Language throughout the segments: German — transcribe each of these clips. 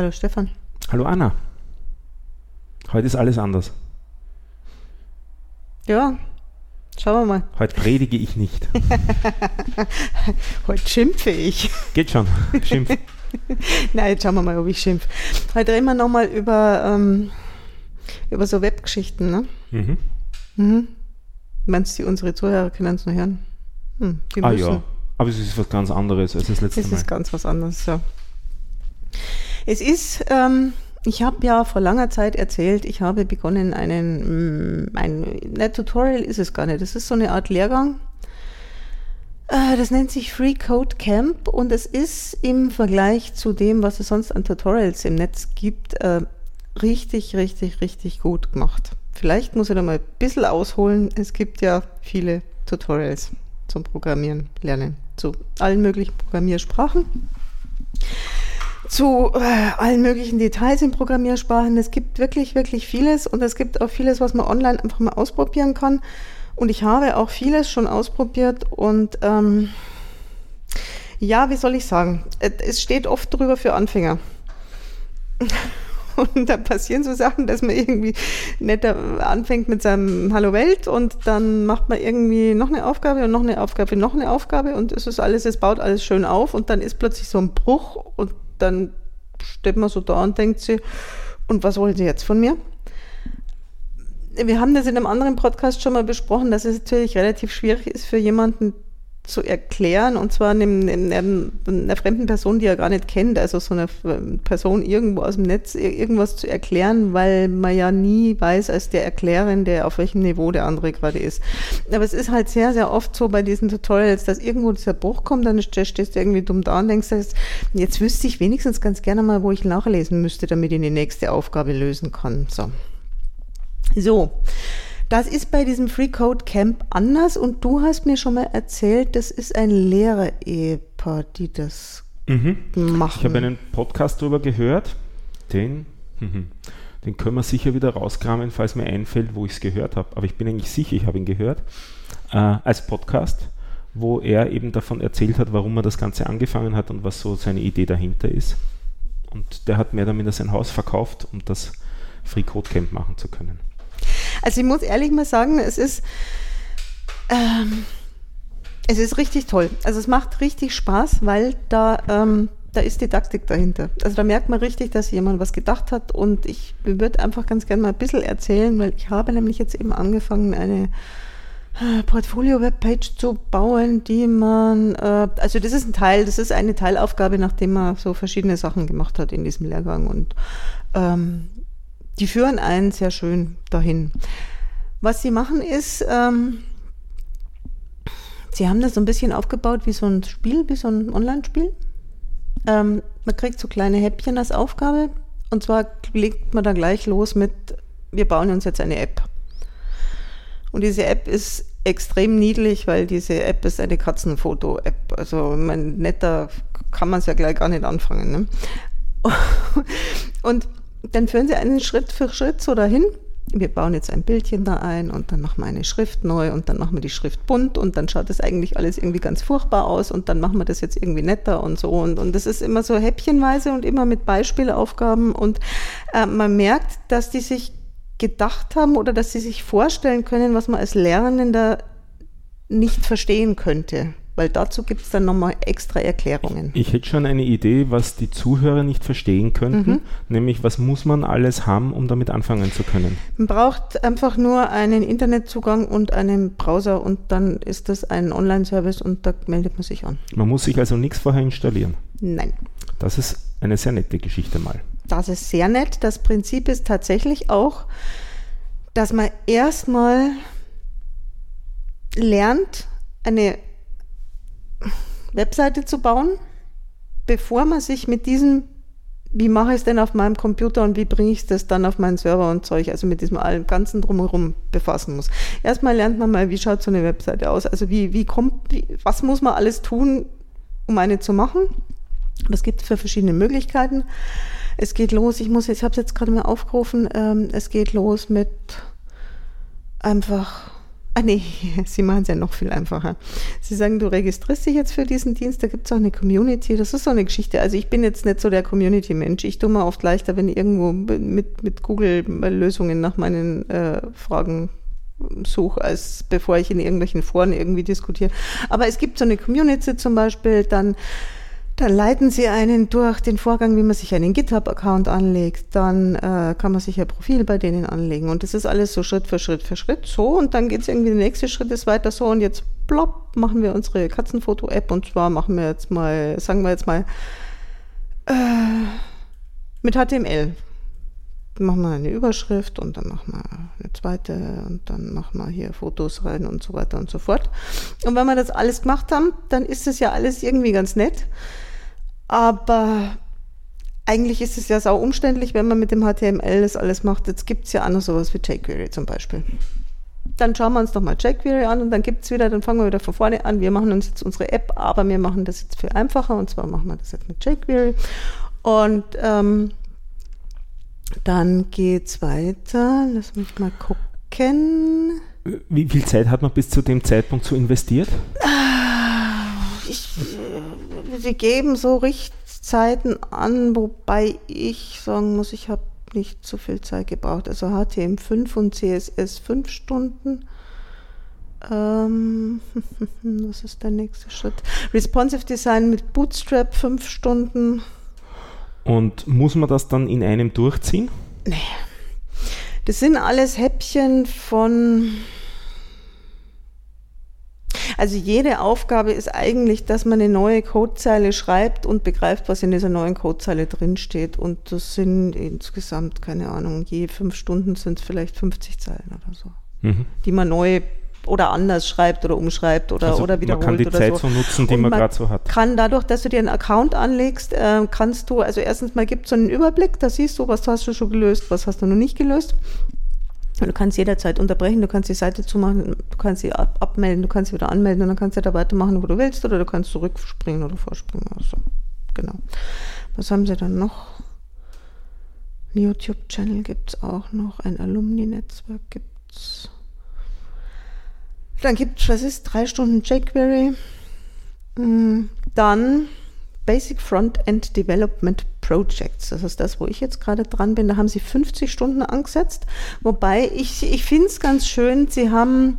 Hallo Stefan. Hallo Anna. Heute ist alles anders. Ja, schauen wir mal. Heute predige ich nicht. Heute schimpfe ich. Geht schon. Schimpf. Nein, jetzt schauen wir mal, ob ich schimpf. Heute reden wir nochmal über, ähm, über so Webgeschichten, ne? Mhm. Mhm. Meinst du, unsere Zuhörer können es noch hören? Hm, Ah müssen. ja, aber es ist was ganz anderes als das letzte Es Mal. ist ganz was anderes, ja. Es ist, ähm, ich habe ja vor langer Zeit erzählt, ich habe begonnen einen, mm, ein, ne, Tutorial ist es gar nicht, das ist so eine Art Lehrgang. Äh, Das nennt sich Free Code Camp und es ist im Vergleich zu dem, was es sonst an Tutorials im Netz gibt, äh, richtig, richtig, richtig gut gemacht. Vielleicht muss ich da mal ein bisschen ausholen. Es gibt ja viele Tutorials zum Programmieren lernen, zu allen möglichen Programmiersprachen zu äh, allen möglichen Details in Programmiersprachen. Es gibt wirklich, wirklich vieles und es gibt auch vieles, was man online einfach mal ausprobieren kann. Und ich habe auch vieles schon ausprobiert und ähm, ja, wie soll ich sagen? Es steht oft drüber für Anfänger. Und da passieren so Sachen, dass man irgendwie netter anfängt mit seinem Hallo Welt und dann macht man irgendwie noch eine Aufgabe und noch eine Aufgabe, noch eine Aufgabe und es ist alles, es baut alles schön auf und dann ist plötzlich so ein Bruch und dann steht man so da und denkt sich, und was wollen Sie jetzt von mir? Wir haben das in einem anderen Podcast schon mal besprochen, dass es natürlich relativ schwierig ist für jemanden zu erklären, und zwar einem, einem, einer fremden Person, die er gar nicht kennt, also so einer Person irgendwo aus dem Netz, irgendwas zu erklären, weil man ja nie weiß als der Erklärende, auf welchem Niveau der andere gerade ist. Aber es ist halt sehr, sehr oft so bei diesen Tutorials, dass irgendwo dieser Bruch kommt, dann stehst du irgendwie dumm da und denkst, jetzt wüsste ich wenigstens ganz gerne mal, wo ich nachlesen müsste, damit ich die nächste Aufgabe lösen kann. So. So. Das ist bei diesem Free Code Camp anders und du hast mir schon mal erzählt, das ist ein Lehrer-Ehepaar, die das Mhm. machen. Ich habe einen Podcast darüber gehört, den, mhm, den können wir sicher wieder rauskramen, falls mir einfällt, wo ich es gehört habe. Aber ich bin eigentlich sicher, ich habe ihn gehört, äh, als Podcast, wo er eben davon erzählt hat, warum er das Ganze angefangen hat und was so seine Idee dahinter ist. Und der hat mehr oder minder sein Haus verkauft, um das Free Code Camp machen zu können. Also ich muss ehrlich mal sagen, es ist, ähm, es ist richtig toll. Also es macht richtig Spaß, weil da, ähm, da ist Didaktik dahinter. Also da merkt man richtig, dass jemand was gedacht hat und ich würde einfach ganz gerne mal ein bisschen erzählen, weil ich habe nämlich jetzt eben angefangen, eine äh, Portfolio-Webpage zu bauen, die man, äh, also das ist ein Teil, das ist eine Teilaufgabe, nachdem man so verschiedene Sachen gemacht hat in diesem Lehrgang und ähm, die führen einen sehr schön dahin. Was sie machen ist, ähm, sie haben das so ein bisschen aufgebaut wie so ein Spiel, wie so ein Online-Spiel. Ähm, man kriegt so kleine Häppchen als Aufgabe und zwar legt man da gleich los mit, wir bauen uns jetzt eine App. Und diese App ist extrem niedlich, weil diese App ist eine Katzenfoto-App. Also mein netter kann man es ja gleich gar nicht anfangen. Ne? Und dann führen sie einen Schritt für Schritt so dahin. Wir bauen jetzt ein Bildchen da ein und dann machen wir eine Schrift neu und dann machen wir die Schrift bunt und dann schaut das eigentlich alles irgendwie ganz furchtbar aus und dann machen wir das jetzt irgendwie netter und so. Und, und das ist immer so häppchenweise und immer mit Beispielaufgaben und äh, man merkt, dass die sich gedacht haben oder dass sie sich vorstellen können, was man als Lernender nicht verstehen könnte. Weil dazu gibt es dann nochmal extra Erklärungen. Ich hätte schon eine Idee, was die Zuhörer nicht verstehen könnten, Mhm. nämlich was muss man alles haben, um damit anfangen zu können. Man braucht einfach nur einen Internetzugang und einen Browser und dann ist das ein Online-Service und da meldet man sich an. Man muss sich also nichts vorher installieren. Nein. Das ist eine sehr nette Geschichte mal. Das ist sehr nett. Das Prinzip ist tatsächlich auch, dass man erstmal lernt, eine Webseite zu bauen, bevor man sich mit diesem, wie mache ich es denn auf meinem Computer und wie bringe ich das dann auf meinen Server und Zeug, also mit diesem allem ganzen drumherum befassen muss. Erstmal lernt man mal, wie schaut so eine Webseite aus, also wie, wie kommt, wie, was muss man alles tun, um eine zu machen. Das gibt es für verschiedene Möglichkeiten. Es geht los, ich muss, ich habe es jetzt gerade mal aufgerufen, ähm, es geht los mit einfach Ah nee, sie machen es ja noch viel einfacher. Sie sagen, du registrierst dich jetzt für diesen Dienst, da gibt es auch eine Community. Das ist so eine Geschichte. Also ich bin jetzt nicht so der Community-Mensch. Ich tue mir oft leichter, wenn ich irgendwo mit, mit Google Lösungen nach meinen äh, Fragen suche, als bevor ich in irgendwelchen Foren irgendwie diskutiere. Aber es gibt so eine Community zum Beispiel, dann dann leiten Sie einen durch den Vorgang, wie man sich einen GitHub-Account anlegt. Dann äh, kann man sich ein Profil bei denen anlegen. Und das ist alles so Schritt für Schritt für Schritt so. Und dann geht es irgendwie, der nächste Schritt ist weiter so. Und jetzt plopp, machen wir unsere Katzenfoto-App. Und zwar machen wir jetzt mal, sagen wir jetzt mal, äh, mit HTML. Machen wir eine Überschrift und dann machen wir eine zweite und dann machen wir hier Fotos rein und so weiter und so fort. Und wenn wir das alles gemacht haben, dann ist es ja alles irgendwie ganz nett. Aber eigentlich ist es ja sau umständlich, wenn man mit dem HTML das alles macht. Jetzt gibt es ja auch noch sowas wie jQuery zum Beispiel. Dann schauen wir uns doch mal jQuery an und dann gibt es wieder, dann fangen wir wieder von vorne an. Wir machen uns jetzt unsere App, aber wir machen das jetzt viel einfacher und zwar machen wir das jetzt mit jQuery. Und ähm, dann es weiter. Lass mich mal gucken. Wie viel Zeit hat man bis zu dem Zeitpunkt so investiert? Ich, sie geben so Richtzeiten an, wobei ich sagen muss, ich habe nicht so viel Zeit gebraucht. Also HTM5 und CSS 5 Stunden. Ähm, was ist der nächste Schritt? Responsive Design mit Bootstrap 5 Stunden. Und muss man das dann in einem durchziehen? Nee. Das sind alles Häppchen von also jede Aufgabe ist eigentlich, dass man eine neue Codezeile schreibt und begreift, was in dieser neuen Codezeile drinsteht. Und das sind insgesamt, keine Ahnung, je fünf Stunden sind es vielleicht 50 Zeilen oder so, mhm. die man neu oder anders schreibt oder umschreibt oder, also oder wiederholt. Man kann die Zeit so. so nutzen, die man, man gerade so hat. Kann dadurch, dass du dir einen Account anlegst, äh, kannst du, also erstens mal gibt es so einen Überblick, da siehst du, was hast du schon gelöst, was hast du noch nicht gelöst. Du kannst jederzeit unterbrechen, du kannst die Seite zumachen, du kannst sie ab abmelden, du kannst sie wieder anmelden und dann kannst du da weitermachen, wo du willst, oder du kannst zurückspringen oder vorspringen. Also, genau. Was haben sie dann noch? Ein YouTube-Channel gibt es auch noch, ein Alumni-Netzwerk gibt es. Dann gibt es, was ist, drei Stunden jQuery. Mm, dann Basic Front-End Development Projects. Das ist das, wo ich jetzt gerade dran bin. Da haben sie 50 Stunden angesetzt. Wobei ich, ich finde es ganz schön, sie haben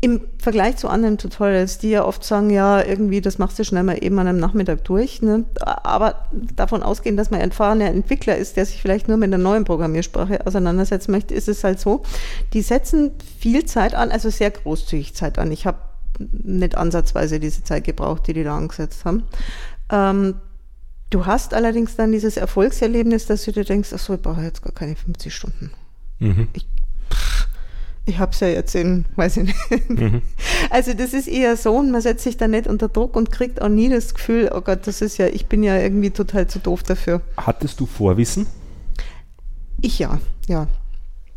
im Vergleich zu anderen Tutorials, die ja oft sagen, ja, irgendwie, das machst du schnell mal eben an einem Nachmittag durch. Ne? Aber davon ausgehen, dass man erfahrener Entwickler ist, der sich vielleicht nur mit einer neuen Programmiersprache auseinandersetzen möchte, ist es halt so. Die setzen viel Zeit an, also sehr großzügig Zeit an. Ich habe nicht ansatzweise diese Zeit gebraucht, die die da angesetzt haben. Ähm, du hast allerdings dann dieses Erfolgserlebnis, dass du dir denkst, ach so, ich brauche jetzt gar keine 50 Stunden. Mhm. Ich, ich habe es ja jetzt in, weiß ich nicht. Mhm. Also das ist eher so und man setzt sich da nicht unter Druck und kriegt auch nie das Gefühl, oh Gott, das ist ja, ich bin ja irgendwie total zu doof dafür. Hattest du Vorwissen? Ich ja, ja.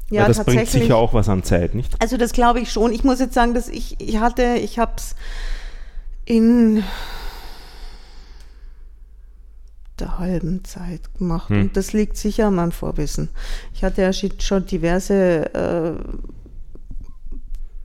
Ja, das bringt sicher auch was an Zeit, nicht? Also das glaube ich schon. Ich muss jetzt sagen, dass ich, ich hatte, ich habe es in der halben Zeit gemacht. Hm. Und das liegt sicher an meinem Vorwissen. Ich hatte ja schon diverse äh,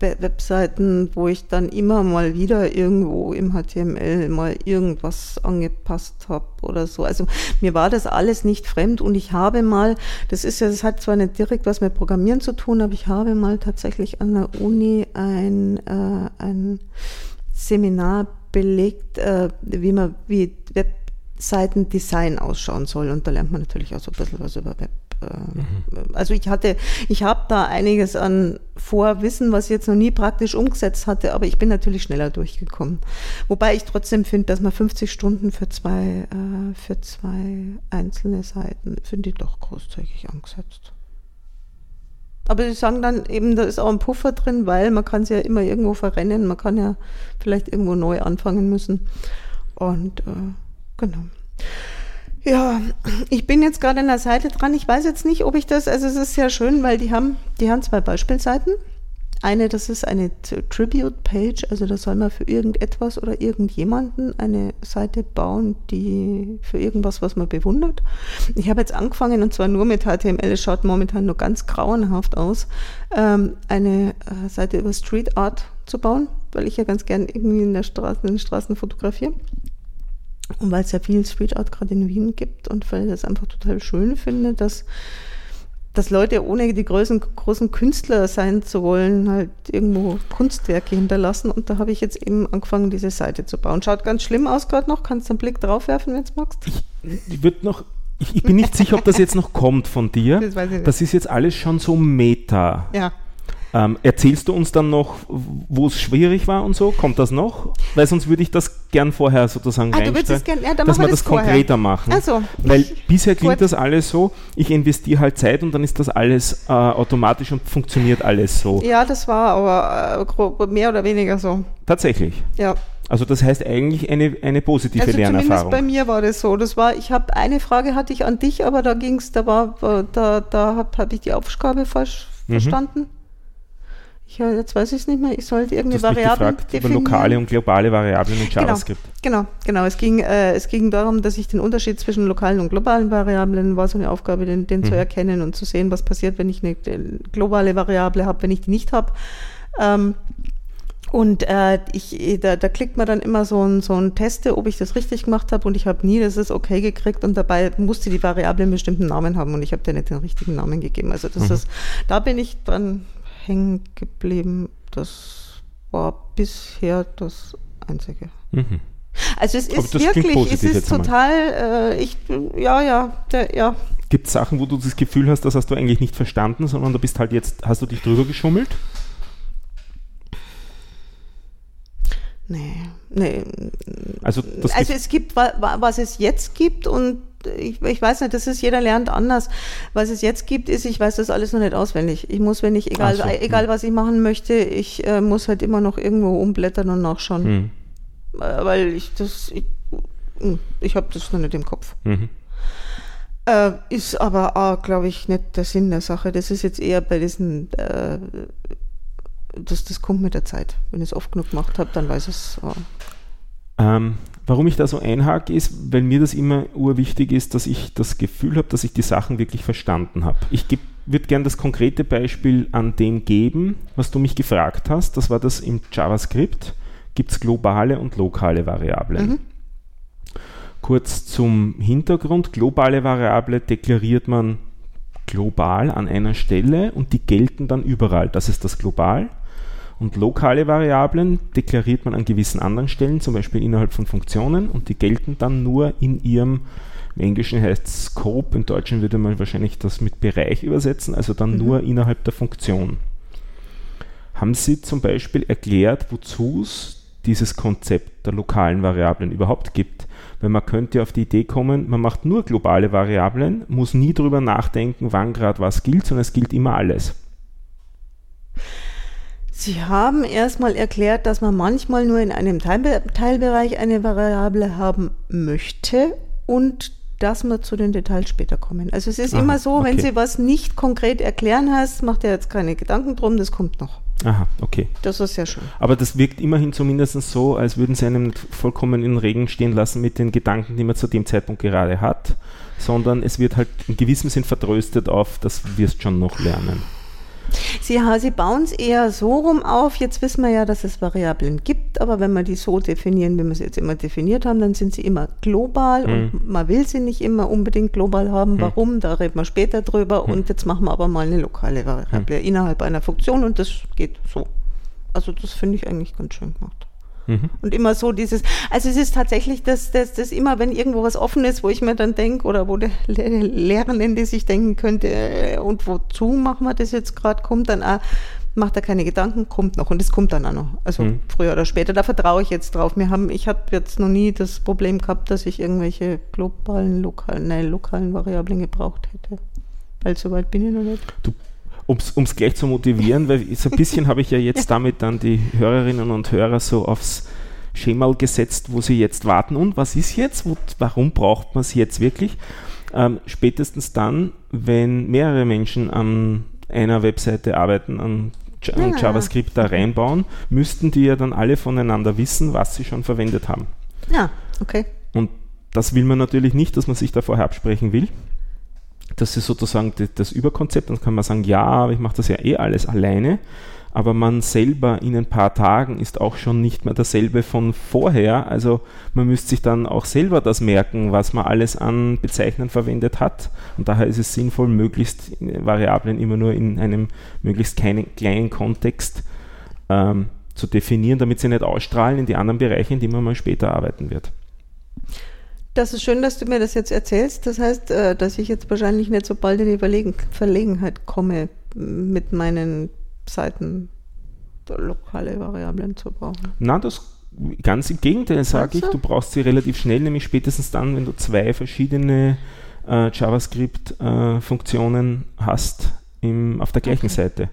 Webseiten, wo ich dann immer mal wieder irgendwo im HTML mal irgendwas angepasst habe oder so. Also mir war das alles nicht fremd und ich habe mal, das ist ja, das hat zwar nicht direkt was mit Programmieren zu tun, aber ich habe mal tatsächlich an der Uni ein, äh, ein Seminar belegt, äh, wie man, wie Web Seitendesign ausschauen soll. Und da lernt man natürlich auch so ein bisschen was über Web. Äh, mhm. Also ich hatte, ich habe da einiges an Vorwissen, was ich jetzt noch nie praktisch umgesetzt hatte, aber ich bin natürlich schneller durchgekommen. Wobei ich trotzdem finde, dass man 50 Stunden für zwei, äh, für zwei einzelne Seiten, finde ich doch großzügig angesetzt. Aber sie sagen dann eben, da ist auch ein Puffer drin, weil man kann es ja immer irgendwo verrennen, man kann ja vielleicht irgendwo neu anfangen müssen. Und äh, Genau. Ja, ich bin jetzt gerade an der Seite dran. Ich weiß jetzt nicht, ob ich das, also es ist sehr schön, weil die haben, die haben zwei Beispielseiten. Eine, das ist eine Tribute-Page, also da soll man für irgendetwas oder irgendjemanden eine Seite bauen, die für irgendwas, was man bewundert. Ich habe jetzt angefangen, und zwar nur mit HTML, es schaut momentan nur ganz grauenhaft aus, ähm, eine äh, Seite über Street Art zu bauen, weil ich ja ganz gern irgendwie in, der Straße, in den Straßen fotografiere. Und weil es ja viel Street Art gerade in Wien gibt und weil ich das einfach total schön finde, dass dass Leute ohne die großen, großen Künstler sein zu wollen, halt irgendwo Kunstwerke hinterlassen. Und da habe ich jetzt eben angefangen, diese Seite zu bauen. Schaut ganz schlimm aus gerade noch. Kannst du einen Blick drauf werfen, wenn du magst? Ich, ich würde noch, ich, ich, bin nicht sicher, ob das jetzt noch kommt von dir. Das, weiß ich nicht. das ist jetzt alles schon so Meta. Ja. Ähm, erzählst du uns dann noch, wo es schwierig war und so? Kommt das noch? Weil sonst würde ich das gern vorher sozusagen ah, reinstellen, gern, ja, dass wir das, das konkreter machen. Also, Weil bisher klingt das alles so, ich investiere halt Zeit und dann ist das alles äh, automatisch und funktioniert alles so. Ja, das war aber äh, mehr oder weniger so. Tatsächlich? Ja. Also das heißt eigentlich eine, eine positive also Lernerfahrung. bei mir war das so. Das war, ich habe eine Frage hatte ich an dich, aber da ging es, da war, da, da habe hab ich die Aufgabe falsch mhm. verstanden. Ich, jetzt weiß ich es nicht mehr. Ich sollte irgendeine Variable definieren. über lokale und globale Variablen in genau, JavaScript. Genau, genau. genau. Es, ging, äh, es ging darum, dass ich den Unterschied zwischen lokalen und globalen Variablen war so eine Aufgabe, den, den mhm. zu erkennen und zu sehen, was passiert, wenn ich eine, eine globale Variable habe, wenn ich die nicht habe. Ähm, und äh, ich, da, da klickt man dann immer so ein, so ein Teste, ob ich das richtig gemacht habe und ich habe nie das ist okay gekriegt und dabei musste die Variable einen bestimmten Namen haben und ich habe dir nicht den richtigen Namen gegeben. Also das mhm. ist, da bin ich dran hängen geblieben. Das war bisher das Einzige. Mhm. Also es ist wirklich, es ist total, äh, ich, ja, ja, der, ja. Gibt es Sachen, wo du das Gefühl hast, das hast du eigentlich nicht verstanden, sondern du bist halt jetzt, hast du dich drüber geschummelt? Nee, nee. Also, also es gibt, was es jetzt gibt und ich, ich weiß nicht, das ist, jeder lernt anders. Was es jetzt gibt, ist, ich weiß das alles noch nicht auswendig. Ich muss, wenn ich, egal, so. egal hm. was ich machen möchte, ich äh, muss halt immer noch irgendwo umblättern und nachschauen. Hm. Äh, weil ich das, ich, hm, ich habe das noch nicht im Kopf. Mhm. Äh, ist aber, glaube ich, nicht der Sinn der Sache. Das ist jetzt eher bei diesen, äh, das, das kommt mit der Zeit. Wenn ich es oft genug gemacht habe, dann weiß ich es. Oh. Ähm, Warum ich da so einhake, ist, weil mir das immer urwichtig ist, dass ich das Gefühl habe, dass ich die Sachen wirklich verstanden habe. Ich würde gerne das konkrete Beispiel an dem geben, was du mich gefragt hast. Das war das im JavaScript. Gibt es globale und lokale Variablen? Mhm. Kurz zum Hintergrund. Globale Variable deklariert man global an einer Stelle und die gelten dann überall. Das ist das global. Und lokale Variablen deklariert man an gewissen anderen Stellen, zum Beispiel innerhalb von Funktionen, und die gelten dann nur in ihrem, im Englischen heißt Scope, im Deutschen würde man wahrscheinlich das mit Bereich übersetzen, also dann mhm. nur innerhalb der Funktion. Haben Sie zum Beispiel erklärt, wozu es dieses Konzept der lokalen Variablen überhaupt gibt? Weil man könnte auf die Idee kommen, man macht nur globale Variablen, muss nie darüber nachdenken, wann gerade was gilt, sondern es gilt immer alles. Sie haben erstmal erklärt, dass man manchmal nur in einem Teilbe Teilbereich eine Variable haben möchte und dass wir zu den Details später kommen. Also es ist Aha, immer so, okay. wenn Sie was nicht konkret erklären hast, macht ihr jetzt keine Gedanken drum, das kommt noch. Aha, okay. Das ist sehr schön. Aber das wirkt immerhin zumindest so, als würden Sie einem vollkommen in den Regen stehen lassen mit den Gedanken, die man zu dem Zeitpunkt gerade hat, sondern es wird halt in gewissem Sinn vertröstet auf, das wirst schon noch lernen. Sie, Sie bauen es eher so rum auf. Jetzt wissen wir ja, dass es Variablen gibt, aber wenn wir die so definieren, wie wir sie jetzt immer definiert haben, dann sind sie immer global mhm. und man will sie nicht immer unbedingt global haben. Mhm. Warum? Da reden wir später drüber. Mhm. Und jetzt machen wir aber mal eine lokale Variable mhm. innerhalb einer Funktion und das geht so. Also das finde ich eigentlich ganz schön gemacht. Mhm. Und immer so dieses, also es ist tatsächlich das, das, das immer, wenn irgendwo was offen ist, wo ich mir dann denke, oder wo der Lehrende sich denken könnte, äh, und wozu machen wir das jetzt gerade, kommt dann auch, macht er keine Gedanken, kommt noch und es kommt dann auch noch. Also mhm. früher oder später. Da vertraue ich jetzt drauf. Wir haben, ich habe jetzt noch nie das Problem gehabt, dass ich irgendwelche globalen, lokalen, nein, lokalen Variablen gebraucht hätte. Weil so weit bin ich noch nicht. Du um es gleich zu motivieren, weil so ein bisschen habe ich ja jetzt damit dann die Hörerinnen und Hörer so aufs Schema gesetzt, wo sie jetzt warten. Und was ist jetzt? Wo, warum braucht man es jetzt wirklich? Ähm, spätestens dann, wenn mehrere Menschen an einer Webseite arbeiten, an ja. JavaScript da reinbauen, müssten die ja dann alle voneinander wissen, was sie schon verwendet haben. Ja, okay. Und das will man natürlich nicht, dass man sich da vorher absprechen will. Das ist sozusagen das Überkonzept. Dann kann man sagen, ja, aber ich mache das ja eh alles alleine aber man selber in ein paar Tagen ist auch schon nicht mehr dasselbe von vorher. Also man müsste sich dann auch selber das merken, was man alles an Bezeichnen verwendet hat. Und daher ist es sinnvoll, möglichst Variablen immer nur in einem möglichst kleinen, kleinen Kontext ähm, zu definieren, damit sie nicht ausstrahlen in die anderen Bereiche, in denen man mal später arbeiten wird. Das ist schön, dass du mir das jetzt erzählst. Das heißt, äh, dass ich jetzt wahrscheinlich nicht so bald in die Verlegenheit komme mit meinen Seiten lokale Variablen zu brauchen. Na, das ganz im Gegenteil sage ich, du brauchst sie relativ schnell, nämlich spätestens dann, wenn du zwei verschiedene äh, JavaScript-Funktionen äh, hast im, auf der gleichen okay. Seite.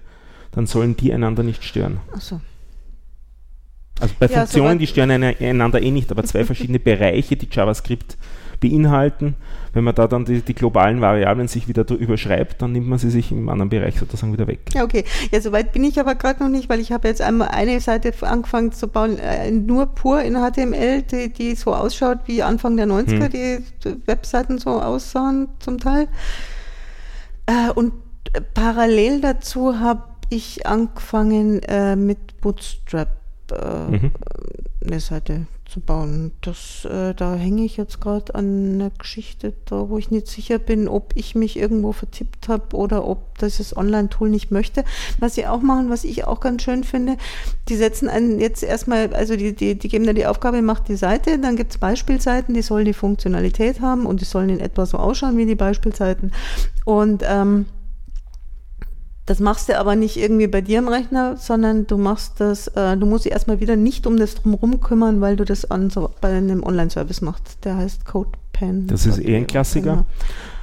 Dann sollen die einander nicht stören. Ach so. Also bei ja, Funktionen, die stören einander eh nicht, aber zwei verschiedene Bereiche, die JavaScript beinhalten. Wenn man da dann die, die globalen Variablen sich wieder überschreibt, dann nimmt man sie sich im anderen Bereich sozusagen wieder weg. Ja, okay. Ja, soweit bin ich aber gerade noch nicht, weil ich habe jetzt einmal eine Seite angefangen zu bauen, äh, nur pur in HTML, die, die so ausschaut wie Anfang der 90er, hm. die Webseiten so aussahen zum Teil. Äh, und parallel dazu habe ich angefangen äh, mit Bootstrap äh, mhm. eine Seite zu bauen. Das, äh, da hänge ich jetzt gerade an einer Geschichte, da wo ich nicht sicher bin, ob ich mich irgendwo vertippt habe oder ob dieses Online-Tool nicht möchte. Was sie auch machen, was ich auch ganz schön finde, die setzen einen jetzt erstmal, also die, die, die geben dann die Aufgabe, macht die Seite, dann gibt es Beispielseiten, die sollen die Funktionalität haben und die sollen in etwa so ausschauen wie die Beispielseiten. Und ähm, das machst du aber nicht irgendwie bei dir im Rechner, sondern du machst das, äh, du musst dich erstmal wieder nicht um das drumherum kümmern, weil du das an so, bei einem Online-Service machst. Der heißt CodePen. Das ist eh ein Klassiker.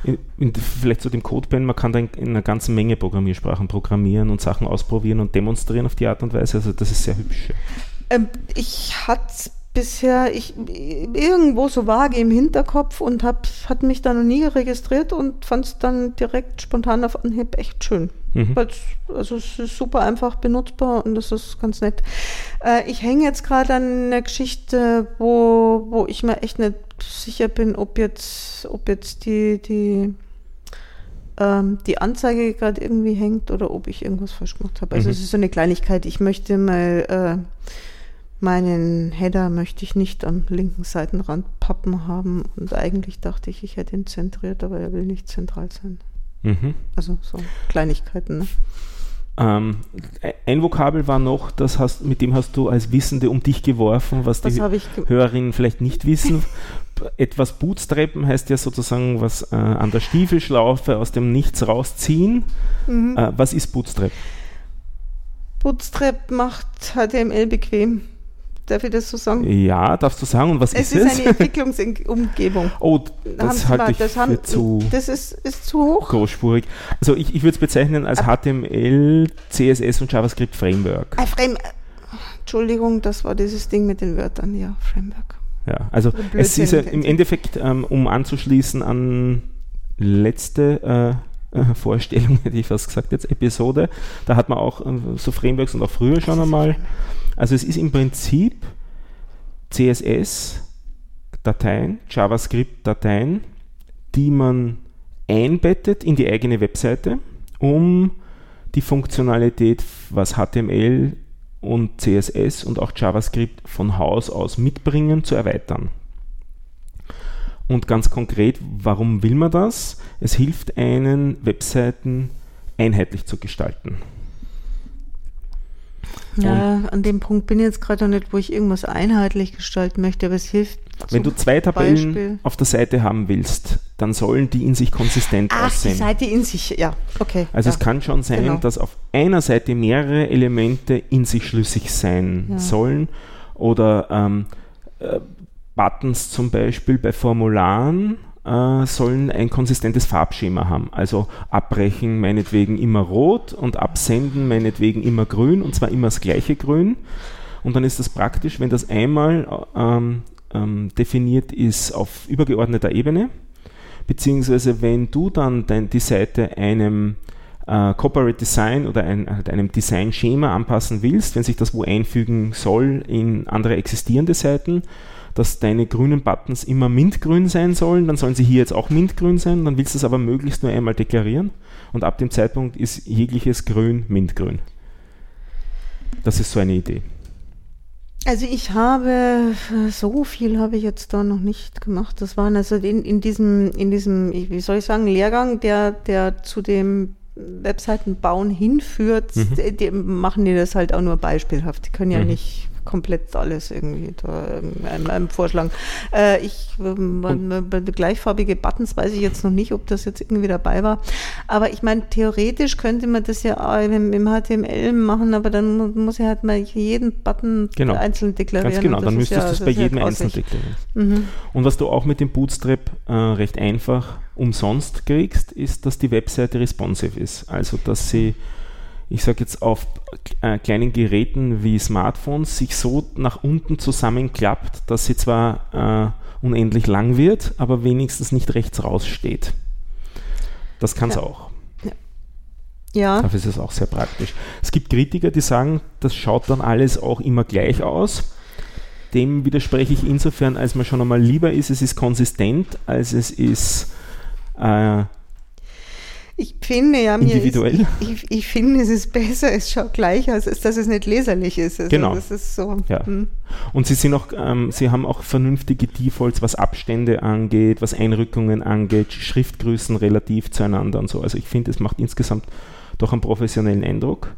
Genau. In, in, vielleicht zu dem CodePen, man kann da in, in, einer ganzen Menge Programmiersprachen programmieren und Sachen ausprobieren und demonstrieren auf die Art und Weise. Also das ist sehr hübsch. Ähm, ich hatte bisher ich irgendwo so vage im Hinterkopf und hab, hat mich da noch nie registriert und fand es dann direkt spontan auf Anhieb echt schön. Mhm. Also es ist super einfach benutzbar und das ist ganz nett. Äh, ich hänge jetzt gerade an einer Geschichte, wo, wo ich mir echt nicht sicher bin, ob jetzt, ob jetzt die, die, ähm, die Anzeige gerade irgendwie hängt oder ob ich irgendwas falsch gemacht habe. Also mhm. es ist so eine Kleinigkeit. Ich möchte mal äh, meinen Header möchte ich nicht am linken Seitenrand pappen haben und eigentlich dachte ich, ich hätte ihn zentriert, aber er will nicht zentral sein. Mhm. Also so Kleinigkeiten. Ne? Ähm, ein Vokabel war noch, das hast, mit dem hast du als Wissende um dich geworfen, was das die Hörerinnen vielleicht nicht wissen. Etwas Bootstrappen heißt ja sozusagen was äh, an der Stiefelschlaufe aus dem Nichts rausziehen. Mhm. Äh, was ist Bootstrap? Bootstrap macht HTML bequem. Darf ich das so sagen? Ja, darfst du sagen. Und was es ist es? Es ist eine Entwicklungsumgebung. Oh, das halte ich das haben, zu Das ist, ist zu hoch. Großspurig. Also ich, ich würde es bezeichnen als HTML, CSS und JavaScript Framework. Ein Frame Entschuldigung, das war dieses Ding mit den Wörtern. Ja, Framework. Ja, also es ist ja im Endeffekt, ähm, um anzuschließen an letzte äh, äh, Vorstellung, hätte ich fast gesagt, jetzt Episode, da hat man auch äh, so Frameworks und auch früher schon einmal. Also es ist im Prinzip CSS-Dateien, JavaScript-Dateien, die man einbettet in die eigene Webseite, um die Funktionalität, was HTML und CSS und auch JavaScript von Haus aus mitbringen, zu erweitern. Und ganz konkret, warum will man das? Es hilft einen, Webseiten einheitlich zu gestalten. Ja, an dem Punkt bin ich jetzt gerade noch nicht, wo ich irgendwas einheitlich gestalten möchte, aber es hilft. Wenn du zwei Tabellen Beispiel. auf der Seite haben willst, dann sollen die in sich konsistent Ach, aussehen. Die Seite in sich, ja, okay. Also ja. es kann schon sein, genau. dass auf einer Seite mehrere Elemente in sich schlüssig sein ja. sollen oder ähm, äh, Buttons zum Beispiel bei Formularen äh, sollen ein konsistentes Farbschema haben. Also abbrechen meinetwegen immer rot und absenden meinetwegen immer grün und zwar immer das gleiche Grün. Und dann ist das praktisch, wenn das einmal ähm, ähm, definiert ist auf übergeordneter Ebene, beziehungsweise wenn du dann dein, die Seite einem äh, Corporate Design oder ein, halt einem Design-Schema anpassen willst, wenn sich das wo einfügen soll in andere existierende Seiten, dass deine grünen Buttons immer mintgrün sein sollen, dann sollen sie hier jetzt auch mintgrün sein, dann willst du es aber möglichst nur einmal deklarieren und ab dem Zeitpunkt ist jegliches Grün mintgrün. Das ist so eine Idee. Also ich habe so viel habe ich jetzt da noch nicht gemacht. Das waren also in, in diesem in diesem wie soll ich sagen Lehrgang, der der zu dem Webseiten bauen hinführt, mhm. die, machen die das halt auch nur beispielhaft. Die können ja mhm. nicht komplett alles irgendwie da einem, einem vorschlagen. Äh, ich, ähm, gleichfarbige Buttons weiß ich jetzt noch nicht, ob das jetzt irgendwie dabei war. Aber ich meine, theoretisch könnte man das ja im, im HTML machen, aber dann muss ich halt mal jeden Button genau. einzeln deklarieren. Ganz genau, dann müsstest ja, du es bei jedem ja einzeln deklarieren. Mhm. Und was du auch mit dem Bootstrap äh, recht einfach umsonst kriegst, ist, dass die Webseite responsive ist. Also, dass sie ich sage jetzt auf äh, kleinen Geräten wie Smartphones sich so nach unten zusammenklappt, dass sie zwar äh, unendlich lang wird, aber wenigstens nicht rechts raussteht. Das kann es ja. auch. Ja. Dafür ist es auch sehr praktisch. Es gibt Kritiker, die sagen, das schaut dann alles auch immer gleich aus. Dem widerspreche ich insofern, als man schon einmal lieber ist, es ist konsistent, als es ist äh, ich finde ja, mir individuell. Ist, ich, ich, finde, es ist besser, es schaut gleich aus, als dass es nicht leserlich ist. Also genau. Das ist so. Ja. Hm. Und sie sind auch, ähm, sie haben auch vernünftige Defaults, was Abstände angeht, was Einrückungen angeht, Schriftgrößen relativ zueinander und so. Also ich finde, es macht insgesamt doch einen professionellen Eindruck.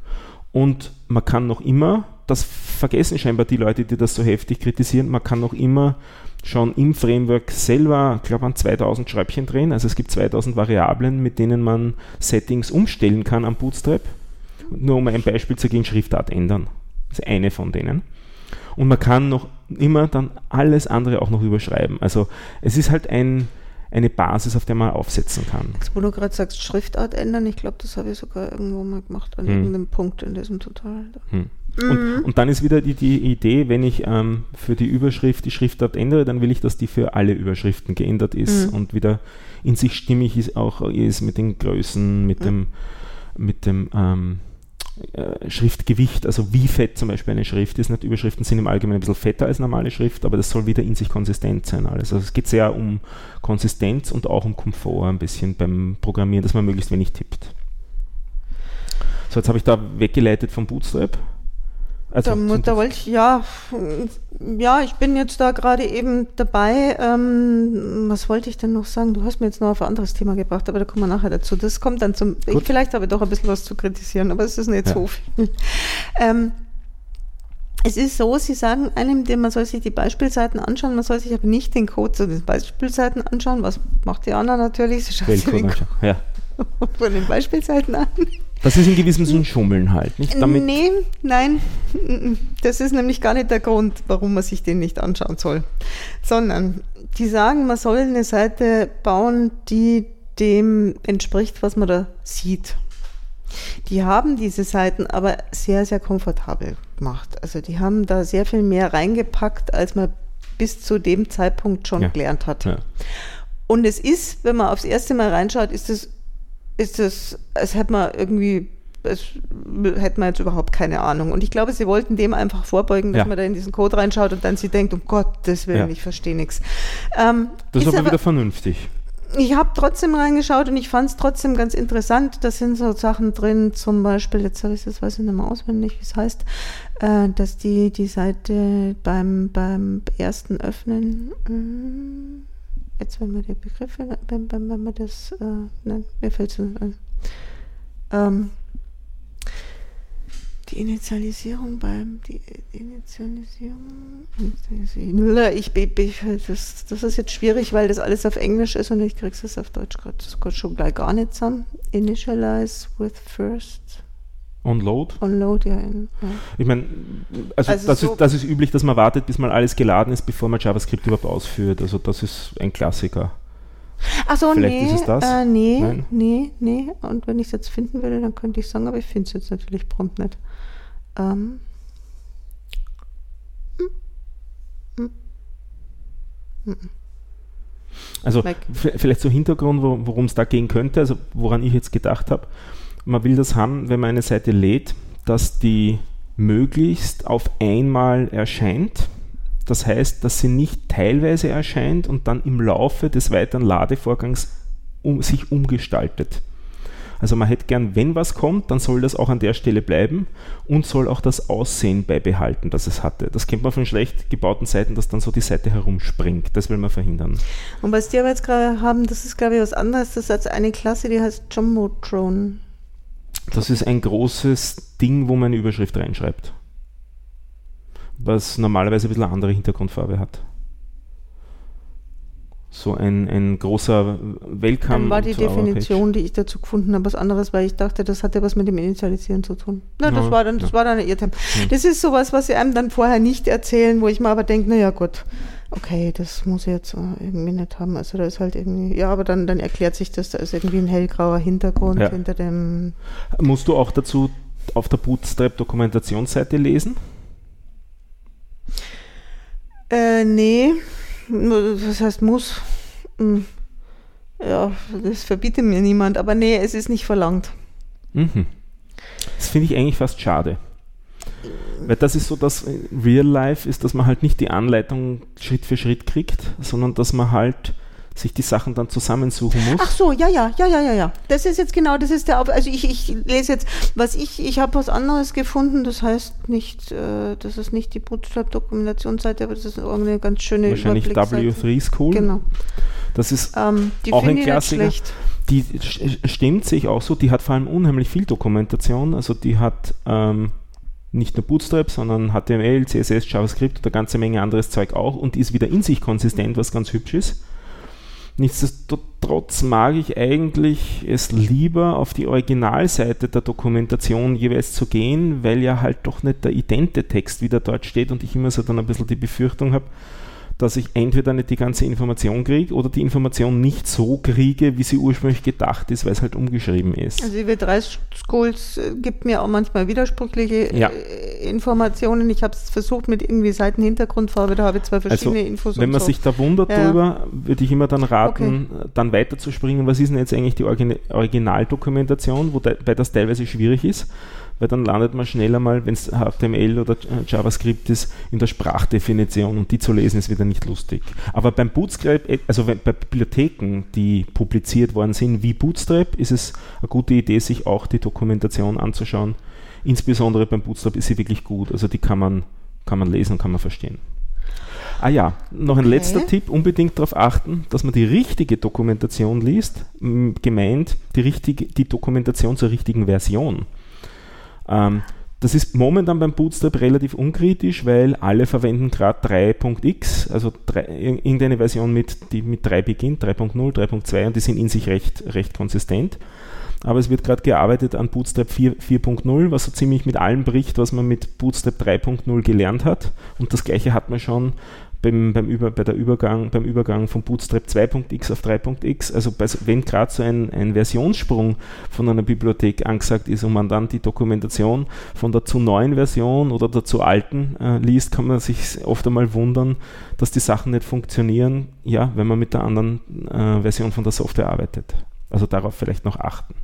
Und man kann noch immer, das vergessen scheinbar die Leute, die das so heftig kritisieren, man kann noch immer schon im Framework selber, ich glaube, an 2000 Schräubchen drehen. Also es gibt 2000 Variablen, mit denen man Settings umstellen kann am Bootstrap. Nur um ein Beispiel zu geben, Schriftart ändern. Das ist eine von denen. Und man kann noch immer dann alles andere auch noch überschreiben. Also es ist halt ein, eine Basis, auf der man aufsetzen kann. Wo du gerade sagst, Schriftart ändern, ich glaube, das habe ich sogar irgendwo mal gemacht an hm. irgendeinem Punkt in diesem Tutorial. Hm. Und, mhm. und, dann ist wieder die, die Idee, wenn ich ähm, für die Überschrift die Schriftart ändere, dann will ich, dass die für alle Überschriften geändert ist mhm. und wieder in sich stimmig ist, auch ist mit den Größen, mit mhm. dem, mit dem ähm, äh, Schriftgewicht, also wie fett zum Beispiel eine Schrift ist. Nicht Überschriften sind im Allgemeinen ein bisschen fetter als normale Schrift, aber das soll wieder in sich konsistent sein alles. Also es geht sehr um Konsistenz und auch um Komfort ein bisschen beim Programmieren, dass man möglichst wenig tippt. So, jetzt habe ich da weggeleitet vom Bootstrap. Also da, da wollte ich, ja, ja, ich bin jetzt da gerade eben dabei. Ähm, was wollte ich denn noch sagen? Du hast mir jetzt noch auf ein anderes Thema gebracht, aber da kommen wir nachher dazu. Das kommt dann zum, ich, vielleicht habe ich doch ein bisschen was zu kritisieren, aber es ist nicht ja. so viel. Ähm, es ist so, Sie sagen einem, man soll sich die Beispielseiten anschauen, man soll sich aber nicht den Code zu den Beispielseiten anschauen. Was macht die Anna natürlich? Sie schaut sich den Code ja. von den Beispielseiten an. Das ist in gewissem Sinne Schummeln halt, nicht? Damit nee, nein, das ist nämlich gar nicht der Grund, warum man sich den nicht anschauen soll. Sondern die sagen, man soll eine Seite bauen, die dem entspricht, was man da sieht. Die haben diese Seiten aber sehr, sehr komfortabel gemacht. Also die haben da sehr viel mehr reingepackt, als man bis zu dem Zeitpunkt schon ja. gelernt hat. Ja. Und es ist, wenn man aufs erste Mal reinschaut, ist es ist es, als hätte man irgendwie, es hätte man jetzt überhaupt keine Ahnung. Und ich glaube, sie wollten dem einfach vorbeugen, dass ja. man da in diesen Code reinschaut und dann sie denkt, um Gottes Willen, ja. ich verstehe nichts. Ähm, das ist aber, aber wieder vernünftig. Ich habe trotzdem reingeschaut und ich fand es trotzdem ganz interessant. Da sind so Sachen drin, zum Beispiel, jetzt habe ich das weiß ich nicht mehr auswendig, wie es heißt, äh, dass die die Seite beim, beim ersten Öffnen äh, jetzt wenn man die Begriffe, wenn, wenn, wenn man das, äh, nein, mir fällt es nicht ein. Ähm, die Initialisierung beim, die Initialisierung, ich, ich, das, das ist jetzt schwierig, weil das alles auf Englisch ist und ich kriege es auf Deutsch gerade schon gleich gar nicht zusammen. Initialize with first On-Load? On-Load, ja, ja. Ich meine, also, also das, so ist, das ist üblich, dass man wartet, bis mal alles geladen ist, bevor man JavaScript überhaupt ausführt. Also das ist ein Klassiker. Achso, nee, ist es das? Äh, nee, Nein? nee, nee. Und wenn ich es jetzt finden würde, dann könnte ich sagen, aber ich finde es jetzt natürlich prompt nicht. Ähm. Also vielleicht so Hintergrund, worum es da gehen könnte, also woran ich jetzt gedacht habe man will das haben, wenn man eine Seite lädt, dass die möglichst auf einmal erscheint. Das heißt, dass sie nicht teilweise erscheint und dann im Laufe des weiteren Ladevorgangs um, sich umgestaltet. Also man hätte gern, wenn was kommt, dann soll das auch an der Stelle bleiben und soll auch das Aussehen beibehalten, das es hatte. Das kennt man von schlecht gebauten Seiten, dass dann so die Seite herumspringt. Das will man verhindern. Und was die aber jetzt gerade haben, das ist glaube ich was anderes. Das ist eine Klasse, die heißt Jumbotron. Das ist ein großes Ding, wo man eine Überschrift reinschreibt. Was normalerweise ein bisschen andere Hintergrundfarbe hat so ein, ein großer Welcome. Dann war die Definition, die ich dazu gefunden habe, was anderes, weil ich dachte, das hatte was mit dem Initialisieren zu tun. Na, das ja, war dann, das ja. war dann ein Irrtum. Ja. Das ist sowas, was sie einem dann vorher nicht erzählen, wo ich mir aber denke, naja gut, okay, das muss ich jetzt irgendwie nicht haben. Also da ist halt irgendwie, ja, aber dann, dann erklärt sich das, da ist irgendwie ein hellgrauer Hintergrund hinter dem. Musst du auch dazu auf der Bootstrap-Dokumentationsseite lesen? Äh, nee was heißt muss? Hm. Ja, das verbietet mir niemand, aber nee, es ist nicht verlangt. Mhm. Das finde ich eigentlich fast schade. Weil das ist so, dass Real Life ist, dass man halt nicht die Anleitung Schritt für Schritt kriegt, sondern dass man halt sich die Sachen dann zusammensuchen muss. Ach so, ja, ja, ja, ja, ja, ja. Das ist jetzt genau, das ist der, also ich, ich lese jetzt, was ich, ich habe was anderes gefunden, das heißt nicht, äh, das ist nicht die Bootstrap-Dokumentationsseite, aber das ist irgendeine ganz schöne Wahrscheinlich W3 School. Genau. Das ist ähm, auch ein Klassiker. Die stimmt sich auch so, die hat vor allem unheimlich viel Dokumentation, also die hat ähm, nicht nur Bootstrap, sondern HTML, CSS, JavaScript und eine ganze Menge anderes Zeug auch und ist wieder in sich konsistent, was ganz hübsch ist. Nichtsdestotrotz mag ich eigentlich es lieber auf die Originalseite der Dokumentation jeweils zu gehen, weil ja halt doch nicht der idente Text wieder dort steht und ich immer so dann ein bisschen die Befürchtung habe, dass ich entweder nicht die ganze Information kriege oder die Information nicht so kriege, wie sie ursprünglich gedacht ist, weil es halt umgeschrieben ist. Also die W3 Schools äh, gibt mir auch manchmal widersprüchliche ja. Äh, Informationen. Ich habe es versucht mit irgendwie Seitenhintergrundfarbe, da habe ich zwei also, verschiedene also, Infos. Wenn man so. sich da wundert ja. drüber, würde ich immer dann raten, okay. dann weiterzuspringen. Was ist denn jetzt eigentlich die Originaldokumentation, wobei das teilweise schwierig ist? Weil dann landet man schneller mal, wenn es HTML oder JavaScript ist, in der Sprachdefinition und die zu lesen ist wieder nicht lustig. Aber beim Bootstrap, äh, also bei Bibliotheken, die publiziert worden sind wie Bootstrap, ist es eine gute Idee, sich auch die Dokumentation anzuschauen. Insbesondere beim Bootstrap ist sie wirklich gut, also die kann man, kann man lesen und kann man verstehen. Ah ja, noch ein okay. letzter Tipp, unbedingt darauf achten, dass man die richtige Dokumentation liest, gemeint die, richtige, die Dokumentation zur richtigen Version. Ähm, das ist momentan beim Bootstrap relativ unkritisch, weil alle verwenden gerade 3.x, also 3, irgendeine Version, mit, die mit 3 beginnt, 3.0, 3.2 und die sind in sich recht, recht konsistent. Aber es wird gerade gearbeitet an Bootstrap 4.0, was so ziemlich mit allem bricht, was man mit Bootstrap 3.0 gelernt hat. Und das gleiche hat man schon beim, beim, Über, bei der Übergang, beim Übergang von Bootstrap 2.x auf 3.x, also bei, wenn gerade so ein, ein Versionssprung von einer Bibliothek angesagt ist und man dann die Dokumentation von der zu neuen Version oder der zu alten äh, liest, kann man sich oft einmal wundern, dass die Sachen nicht funktionieren, ja, wenn man mit der anderen äh, Version von der Software arbeitet. Also darauf vielleicht noch achten.